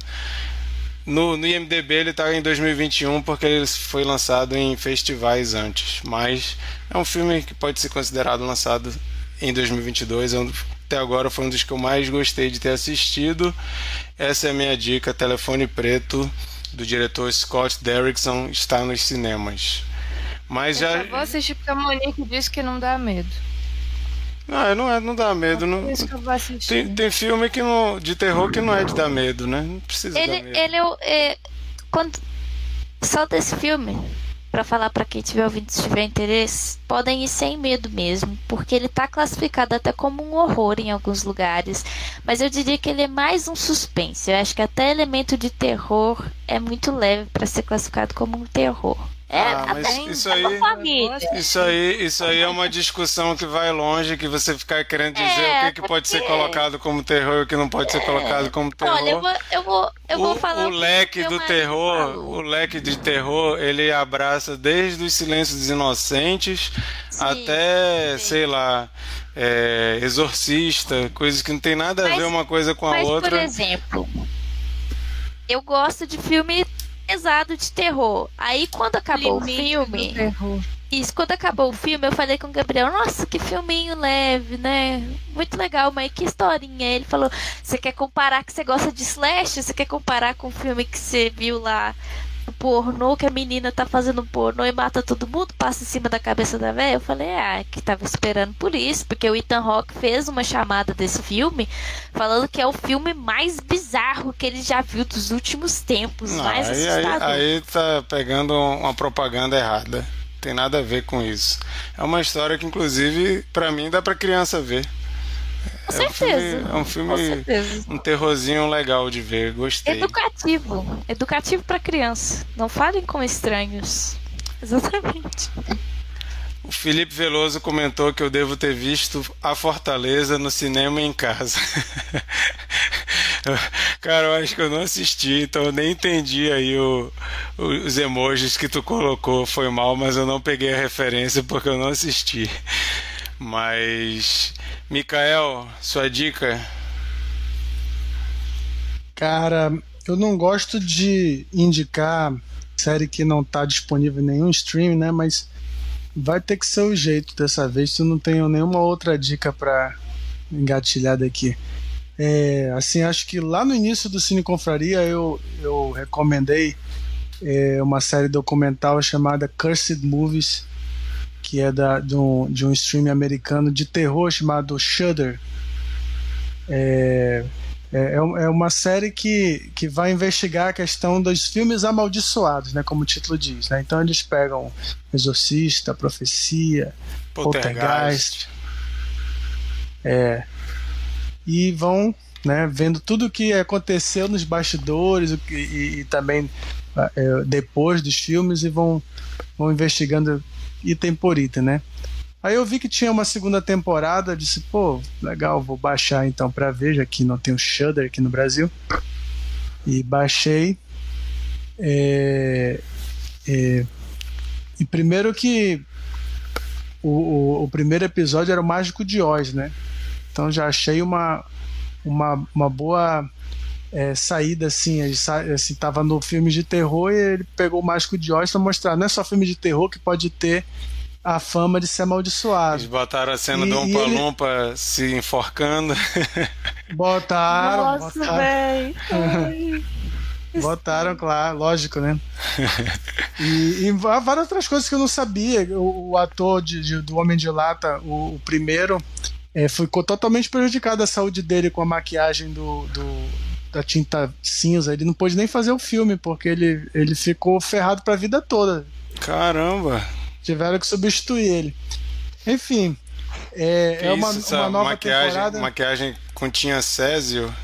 no, no IMDB, ele está em 2021 porque ele foi lançado em festivais antes. Mas é um filme que pode ser considerado lançado em 2022. Até agora foi um dos que eu mais gostei de ter assistido. Essa é a minha dica: Telefone Preto, do diretor Scott Derrickson, está nos cinemas. Mas eu já. vou assistir porque a Monique disse que não dá medo. Não, não, é, não dá medo. Não, Por isso que eu vou assistir. tem, tem filme que não, de terror que não é de dar medo, né? Não precisa Ele, dar medo. ele é, o- é, quando só desse filme, pra falar pra quem tiver ouvindo, se tiver interesse, podem ir sem medo mesmo, porque ele tá classificado até como um horror em alguns lugares, mas eu diria que ele é mais um suspense. Eu acho que até elemento de terror é muito leve pra ser classificado como um terror. É, Ah, mas até isso é aí-. Isso aí, isso aí é uma discussão que vai longe, que você ficar querendo dizer É, o que, que pode ser colocado como terror e o que não pode ser colocado como terror. Olha, eu vou, eu vou, eu o, vou falar o que leque do terror, falou. o leque de terror, ele abraça desde os silêncios dos inocentes Sim, até, sim. sei lá, é, exorcista, coisas que não tem nada a Mas- ver uma coisa com a Mas, por outra. exemplo, eu gosto de filme pesado de terror. Aí quando acabou o Limite filme, isso, quando acabou o filme, eu falei com o Gabriel, nossa, que filminho leve, né? Muito legal, mas que historinha. Ele falou, você quer comparar que você gosta de slash? Você quer comparar com o filme que você viu lá pornô, que a menina tá fazendo pornô e mata todo mundo, passa em cima da cabeça da velha? Eu falei, ah, que tava esperando por isso, porque o Ethan Hawke fez uma chamada desse filme, falando que é o filme mais bizarro que ele já viu dos últimos tempos, Não, mais aí, aí, assustador. aí tá pegando uma propaganda errada. Tem nada a ver com isso. É uma história que, inclusive, pra mim dá pra criança ver. Com é um certeza. filme- é um filme- Com certeza. Um terrorzinho legal de ver, gostei. Educativo. Educativo para criança. Não falem com estranhos. Exatamente. O Felipe Veloso comentou que eu devo ter visto A Fortaleza no cinema e em casa. Cara, eu acho que eu não assisti, então eu nem entendi aí o- os emojis que tu colocou. Foi mal, mas eu não peguei a referência porque eu não assisti. Mas, Mikael, sua dica? Cara, eu não gosto de indicar série que não tá disponível em nenhum stream, né? Mas vai ter que ser o jeito dessa vez. Eu não tenho nenhuma outra dica pra engatilhar daqui. É, assim, acho que lá no início do Cine Confraria eu, eu recomendei é, uma série documental chamada Cursed Movies, que é da, de, um, de um stream americano de terror chamado Shudder. É, é, é é uma série que, que vai investigar a questão dos filmes amaldiçoados, né, como o título diz. Né? Então eles pegam Exorcista, Profecia, Poltergeist. É, e vão né, vendo tudo o que aconteceu nos bastidores que- e, e também é, depois dos filmes e vão, vão investigando item por item, né? Aí eu vi que tinha uma segunda temporada, disse, pô, legal, vou baixar então pra ver, já que não tem o Shudder aqui no Brasil. E baixei. É, é, e primeiro que o, o, o primeiro episódio era o Mágico de Oz, né? Então já achei uma, uma, uma boa é, saída assim. Assim, tava no filme de terror e ele pegou o Mágico de Oz pra mostrar. Não é só filme de terror que pode ter a fama de ser Eles amaldiçoado. botaram a cena E- do Umpa ele- Lumpa se enforcando. Botaram, Nossa, botaram. velho. Botaram, claro, lógico, né? E, e várias outras coisas que eu não sabia. O, o ator de, de, do Homem de Lata, o, o primeiro, é, ficou totalmente prejudicado a saúde dele com a maquiagem do, do, da tinta cinza. Ele não pôde nem fazer o filme, porque ele, ele ficou ferrado pra vida toda. Caramba! Tiveram que substituir ele. Enfim, é, é uma, uma nova maquiagem, temporada. Maquiagem continha Césio.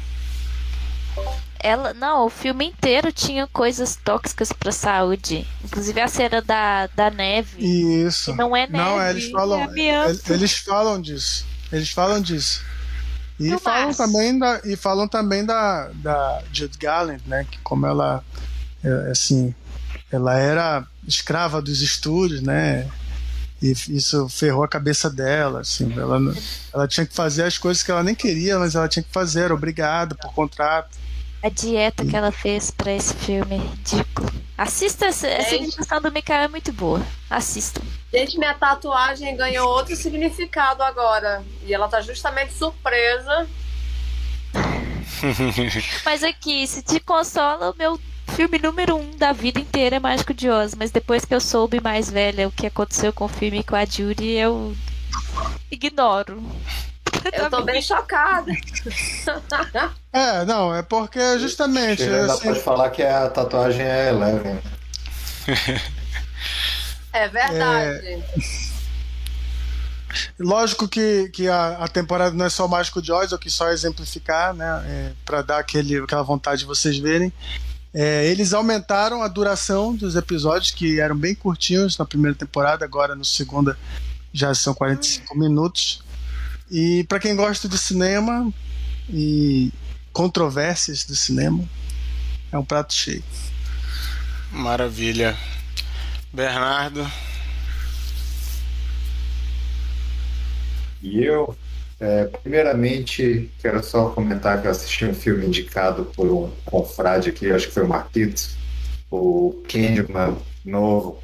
Ela, não, o filme inteiro tinha coisas tóxicas pra saúde. Inclusive a cena da, da neve. Isso. Não é neve. Não, eles falam, é eles falam disso. Eles falam disso. E No falam também da e falam também da da Jude Garland, né, que como ela é, assim, ela era escrava dos estúdios, né? E isso ferrou a cabeça dela, assim, ela ela tinha que fazer as coisas que ela nem queria, mas ela tinha que fazer, obrigada por contrato. A dieta que ela fez pra esse filme é ridículo. Assista essa, essa Gente. imitação do Mikael é muito boa. Assista. Gente, minha tatuagem ganhou outro significado agora. E ela tá justamente surpresa. Mas aqui, se te consola, o meu filme número um da vida inteira é Mágico de Oz. Mas depois que eu soube mais velha o que aconteceu com o filme e com a Judy, eu ignoro. Eu tô bem chocada. É, não, é porque justamente ainda assim, pode falar que a tatuagem é Eleven. É verdade. Lógico que, que a, a temporada não é só Mágico de Oz, ou que só exemplificar, né? É, para dar aquele, aquela vontade de vocês verem. É, eles aumentaram a duração dos episódios, que eram bem curtinhos na primeira temporada, agora no segunda já são 45 minutos. E para quem gosta de cinema e controvérsias do cinema, é um prato cheio. Maravilha. Bernardo. E eu, é, primeiramente, quero só comentar que eu assisti um filme indicado por um confrade aqui, acho que foi o Marquitos, o Candyman novo.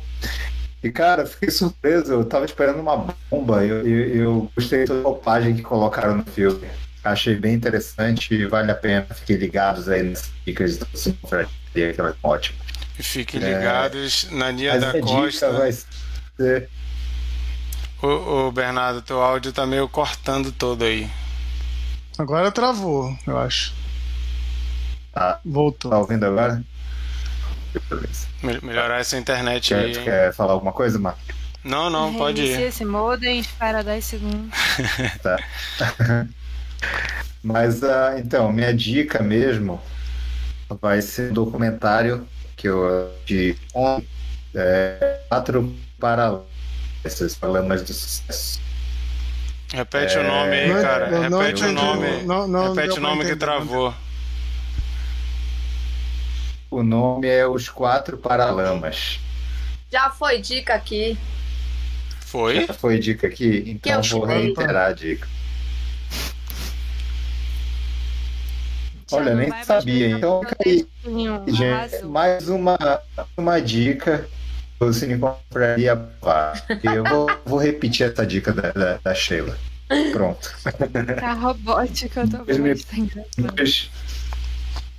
E, cara, fiquei surpreso, eu tava esperando uma bomba, eu, eu, eu gostei da roupagem que colocaram no filme. Achei bem interessante e vale a pena. Fiquem ligados aí nas dicas do confraria, que vai ser ótimo. E fiquem ligados na Nia da dica Costa. vai ser Ô, ô, Bernardo, teu áudio tá meio cortando todo aí. Agora travou, eu acho. Tá, Voltou. tá ouvindo agora? Melhorar essa internet Quer, aí. hein? quer falar alguma coisa, Marcos? Não, não, pode Reinicia ir. esse modem, espera 10 segundos. Tá. Mas, ah, então, minha dica mesmo vai ser um documentário que eu de ontem, é, quatro paralelos, esses problemas de sucesso. Repete É, o nome aí, Não, cara. não Repete o entendi, nome. não- não Repete o nome que entender. travou. O nome é Os Quatro Paralamas. Já foi dica aqui. Foi? Já foi dica aqui? Então eu vou reiterar a dica. Olha, nem sabia. Então, aí. Gente, mais uma, uma dica do Cine Compraria. Eu vou, vou repetir essa dica da, da, da Sheila. Pronto. Tá robótica, eu tô me- vendo. tá engraçado. Depois,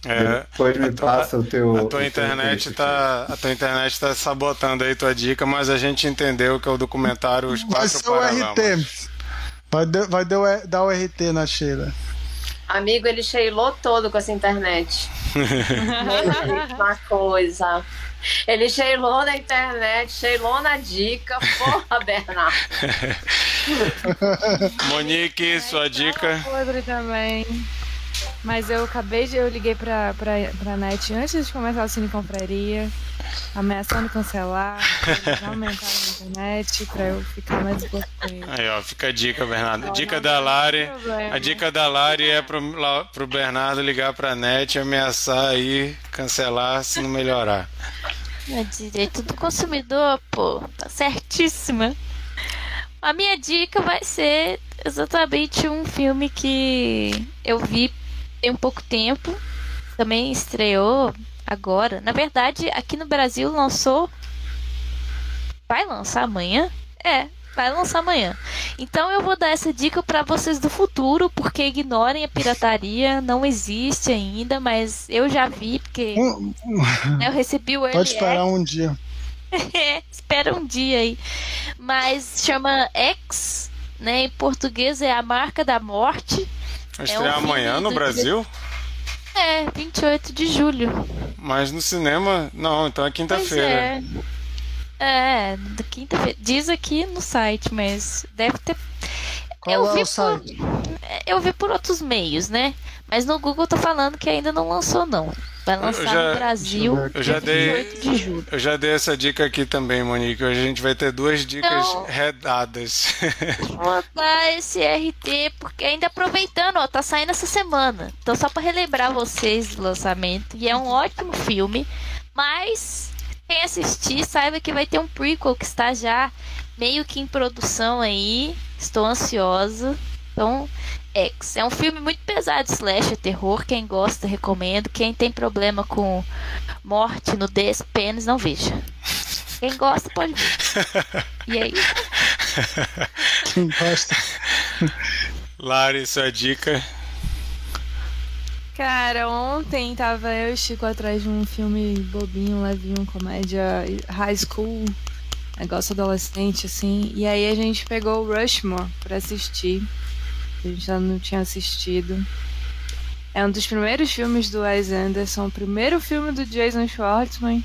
É, depois me a tua- passa o teu. a tua internet tá, a tua internet tá sabotando aí tua dica, mas a gente entendeu que é o documentário Os Vai ser o. RT. Vai, dar- vai dar o- dar o RT na Sheila. Amigo, ele cheilou todo com essa internet. Uma coisa. Ele cheilou na internet, cheilou na dica. Porra, Bernardo. Monique, sua dica. Podre também. Mas eu acabei de. Eu liguei pra, pra, pra net antes de começar o Cine Compraria, ameaçando cancelar. Eles aumentaram a internet pra eu ficar mais com ele. Aí, ó, fica a dica, Bernardo. Não, Dica não da Lari. A dica da Lari é pro, pro Bernardo ligar pra net e ameaçar aí, cancelar se não melhorar. É direito do consumidor, pô. Tá certíssima. A minha dica vai ser exatamente um filme que eu vi tem um pouco tempo. Também estreou agora. Na verdade, aqui no Brasil lançou. Vai lançar amanhã? É. vai lançar amanhã. Então eu vou dar essa dica para vocês do futuro, porque ignorem a pirataria, não existe ainda, mas eu já vi, porque né, eu recebi o Pode esperar um dia. Espera um dia aí. Mas chama X, né? Em português é a marca da morte. Vai estrear é um amanhã no Brasil? É, 28 de julho. Mas no cinema, não, então é quinta-feira. É, é quinta-feira. Diz aqui no site, mas deve ter. Qual eu é vi o site? Por... Eu vi por outros meios, né? Mas no Google tá falando que ainda não lançou, não. Vai lançar já, no Brasil eu já dei, de julho. Eu já dei essa dica aqui também, Monique. Hoje a gente vai ter duas dicas então, redadas. Vou dar esse RT, porque ainda aproveitando, ó, tá saindo essa semana. Então só para relembrar vocês do lançamento. E é um ótimo filme, mas quem assistir saiba que vai ter um prequel que está já meio que em produção aí. Estou ansiosa. Então, X. É um filme muito pesado, slash, terror. Quem gosta, recomendo. Quem tem problema com morte, nudez, pênis, não veja. Quem gosta, pode ver. E aí? Quem gosta. Lari, sua dica. Cara, ontem tava eu e Chico atrás de um filme bobinho, levinho, comédia high school, negócio adolescente, assim. E aí a gente pegou o Rushmore pra assistir que a gente já não tinha assistido. É um dos primeiros filmes do Wes Anderson, o primeiro filme do Jason Schwartzman.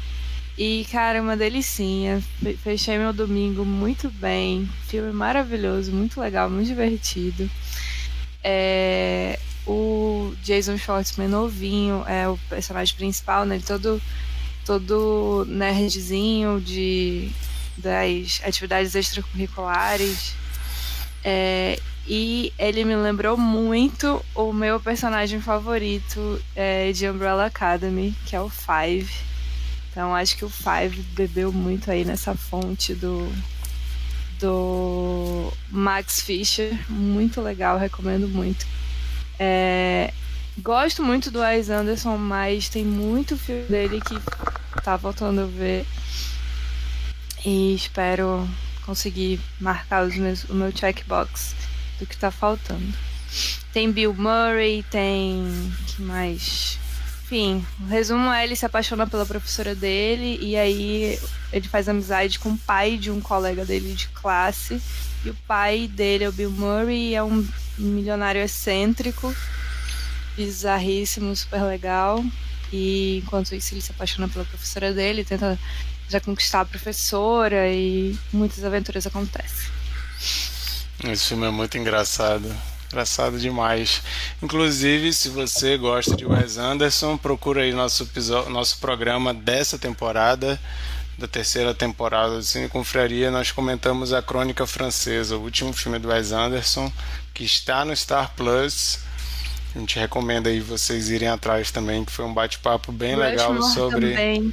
E, cara, uma delicinha. Fechei meu domingo muito bem. Filme maravilhoso, muito legal, muito divertido. É, o Jason Schwartzman novinho é o personagem principal, né? Ele todo, todo nerdzinho de, das atividades extracurriculares. É, e ele me lembrou muito o meu personagem favorito é, de Umbrella Academy, que é o Five. Então acho que o Five bebeu muito aí nessa fonte do do Max Fischer, muito legal, recomendo muito. É, gosto muito do Wes Anderson, mas tem muito filme dele que tá voltando a ver. E espero conseguir marcar os meus, o meu checkbox do que tá faltando. Tem Bill Murray, tem. que mais? Enfim, o resumo é ele se apaixona pela professora dele e aí ele faz amizade com o pai de um colega dele de classe. E o pai dele é o Bill Murray, é um milionário excêntrico, bizarríssimo, super legal. E enquanto isso ele se apaixona pela professora dele, tenta já conquistar a professora e muitas aventuras acontecem. Esse filme é muito engraçado. Engraçado demais. Inclusive, se você gosta de Wes Anderson, procura aí nosso, episódio, nosso programa dessa temporada, da terceira temporada do Cine Confraria. Nós comentamos a Crônica Francesa, o último filme do Wes Anderson, que está no Star Plus. A gente recomenda aí vocês irem atrás também, que foi um bate-papo bem legal sobre. Também.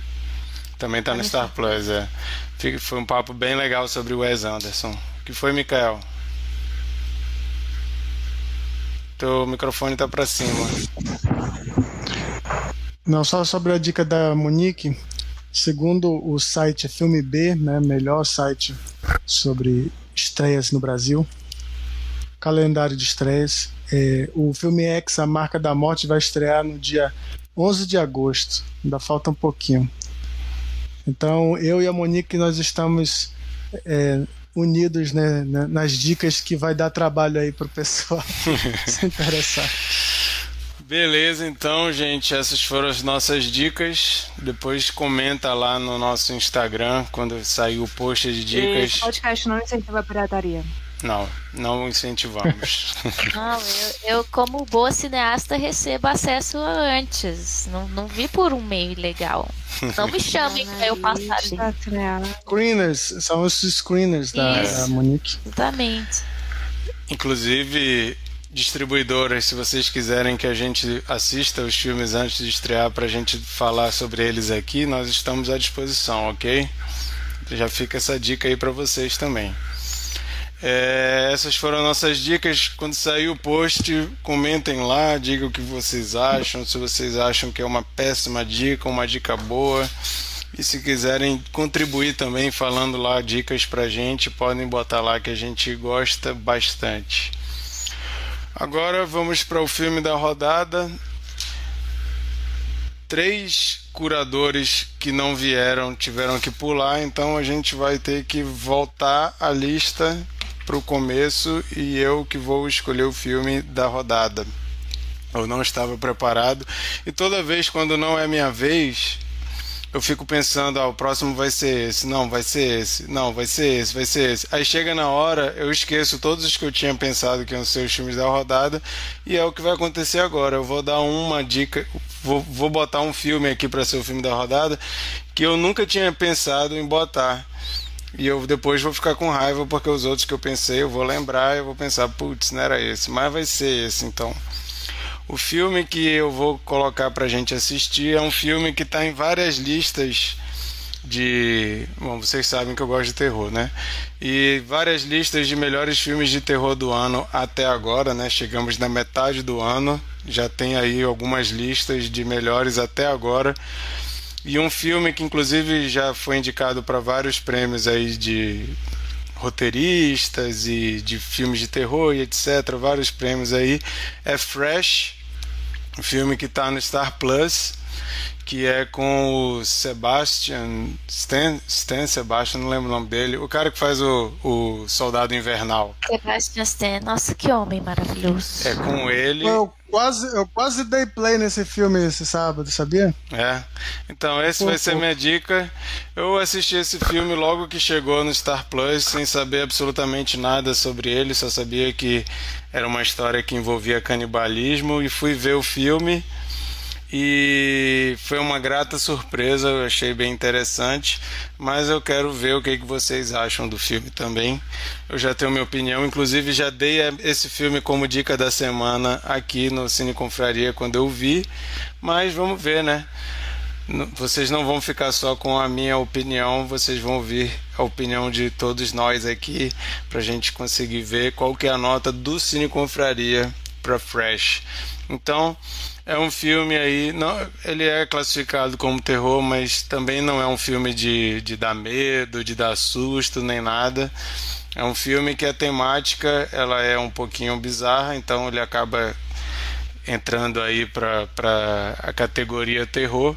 Também está no Star Plus, é. Foi um papo bem legal sobre o Wes Anderson. O que foi, Mikael? Teu microfone tá para cima. Não, só sobre a dica da Monique. Segundo o site Filme B, né, melhor site sobre estreias no Brasil, calendário de estreias, é, o filme X, A Marca da Morte, vai estrear no dia 11 de agosto. Ainda falta um pouquinho. Então, eu e a Monique, nós estamos é, unidos né, nas dicas que vai dar trabalho aí pro pessoal se interessar. Beleza, então, gente, essas foram as nossas dicas. Depois comenta lá no nosso Instagram quando sair o post de dicas. Esse podcast não incentiva a pirataria. Não, não incentivamos. não, eu, eu, como boa cineasta, recebo acesso antes. Não, não vi por um meio ilegal. Não me chamem pra eu passar. Screeners, são os screeners da Monique. Exatamente. Inclusive, distribuidoras, se vocês quiserem que a gente assista os filmes antes de estrear para a gente falar sobre eles aqui, nós estamos à disposição, ok? Já fica essa dica aí para vocês também. É, essas foram nossas dicas. Quando sair o post, comentem lá, digam o que vocês acham, se vocês acham que é uma péssima dica, uma dica boa. E se quiserem contribuir também falando lá dicas pra gente, podem botar lá que a gente gosta bastante. Agora vamos para o filme da rodada. Três curadores que não vieram tiveram que pular, então a gente vai ter que voltar a lista para o começo e eu que vou escolher o filme da rodada. Eu não estava preparado e toda vez quando não é minha vez, eu fico pensando, ah, o próximo vai ser esse, não, vai ser esse, não, vai ser esse, vai ser esse. Aí chega na hora, eu esqueço todos os que eu tinha pensado que iam ser os filmes da rodada, e é o que vai acontecer agora. Eu vou dar uma dica, vou, vou botar um filme aqui para ser o filme da rodada, que eu nunca tinha pensado em botar. E eu depois vou ficar com raiva porque os outros que eu pensei, eu vou lembrar, eu vou pensar, putz, não era esse, mas vai ser esse então. O filme que eu vou colocar pra gente assistir é um filme que está em várias listas de. Bom, vocês sabem que eu gosto de terror, né? E várias listas de melhores filmes de terror do ano até agora, né? Chegamos na metade do ano, já tem aí algumas listas de melhores até agora. E um filme que inclusive já foi indicado para vários prêmios aí de roteiristas e de filmes de terror e etc, vários prêmios aí, é Fresh, um filme que está no Star Plus, que é com o Sebastian Stan, Stan Sebastian, não lembro o nome dele, o cara que faz o, o Soldado Invernal. Sebastian Stan, nossa, que homem maravilhoso. É com ele. Eu quase, eu quase dei play nesse filme esse sábado, sabia? É. Então, esse vai ser minha dica. Eu assisti esse filme logo que chegou no Star Plus, sem saber absolutamente nada sobre ele, só sabia que era uma história que envolvia canibalismo e fui ver o filme e foi uma grata surpresa, eu achei bem interessante, mas eu quero ver o que, que vocês acham do filme também. Eu já tenho minha opinião, inclusive já dei esse filme como dica da semana aqui no Cine Confraria quando eu vi, mas vamos ver, né? Vocês não vão ficar só com a minha opinião, vocês vão ouvir a opinião de todos nós aqui para a gente conseguir ver qual que é a nota do Cine Confraria para Fresh. Então, é um filme aí, não, ele é classificado como terror, mas também não é um filme de, de dar medo, de dar susto, nem nada. É um filme que a temática ela é um pouquinho bizarra, então ele acaba entrando aí para a categoria terror.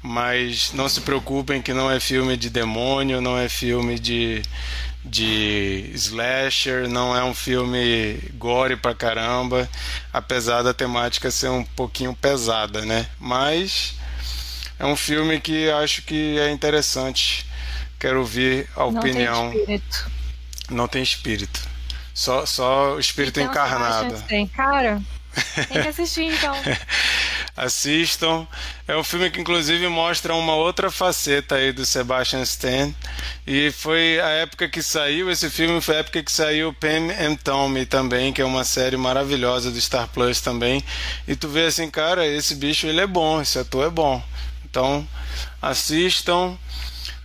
Mas não se preocupem que não é filme de demônio, não é filme de, de slasher, não é um filme gore pra caramba, apesar da temática ser um pouquinho pesada, né? Mas é um filme que acho que é interessante. Quero ouvir a Não opinião. tem espírito. Não tem espírito. Só, só o espírito Então, encarnado. Stan, Cara, tem que assistir então. Assistam. É um filme que inclusive mostra uma outra faceta aí do Sebastian Stan. E foi a época que saiu esse filme, foi a época que saiu Pam and Tommy também, que é uma série maravilhosa do Star Plus também. E tu vê assim, cara, esse bicho ele é bom, esse ator é bom. Então, assistam.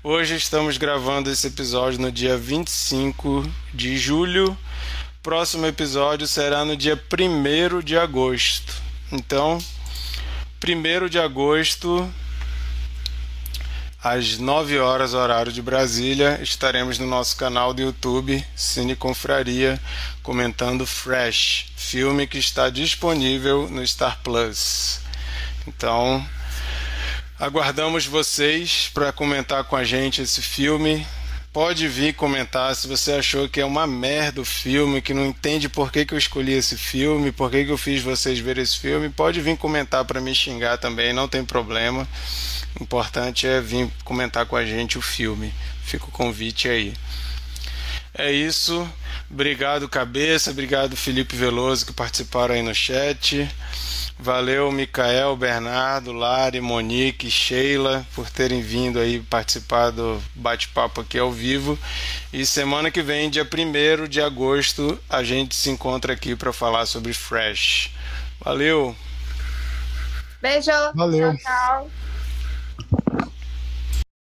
Hoje estamos gravando esse episódio no dia 25 de julho. Próximo episódio será no dia 1 de agosto. Então, 1 de agosto, às 9 horas, horário de Brasília, estaremos no nosso canal do YouTube Cine Confraria comentando Fresh, filme que está disponível no Star Plus. Então, aguardamos vocês para comentar com a gente esse filme. Pode vir comentar se você achou que é uma merda o filme, que não entende por que, que eu escolhi esse filme, por que, que eu fiz vocês ver esse filme. Pode vir comentar para me xingar também, não tem problema. O importante é vir comentar com a gente o filme. Fica o convite aí. É isso. Obrigado, Cabeça. Obrigado, Felipe Veloso, que participaram aí no chat. Valeu, Micael, Bernardo, Lari, Monique, Sheila, por terem vindo aí participar do bate-papo aqui ao vivo. E semana que vem, dia 1 de agosto, a gente se encontra aqui para falar sobre Fresh. Valeu! Beijo. Valeu. Tchau, tchau.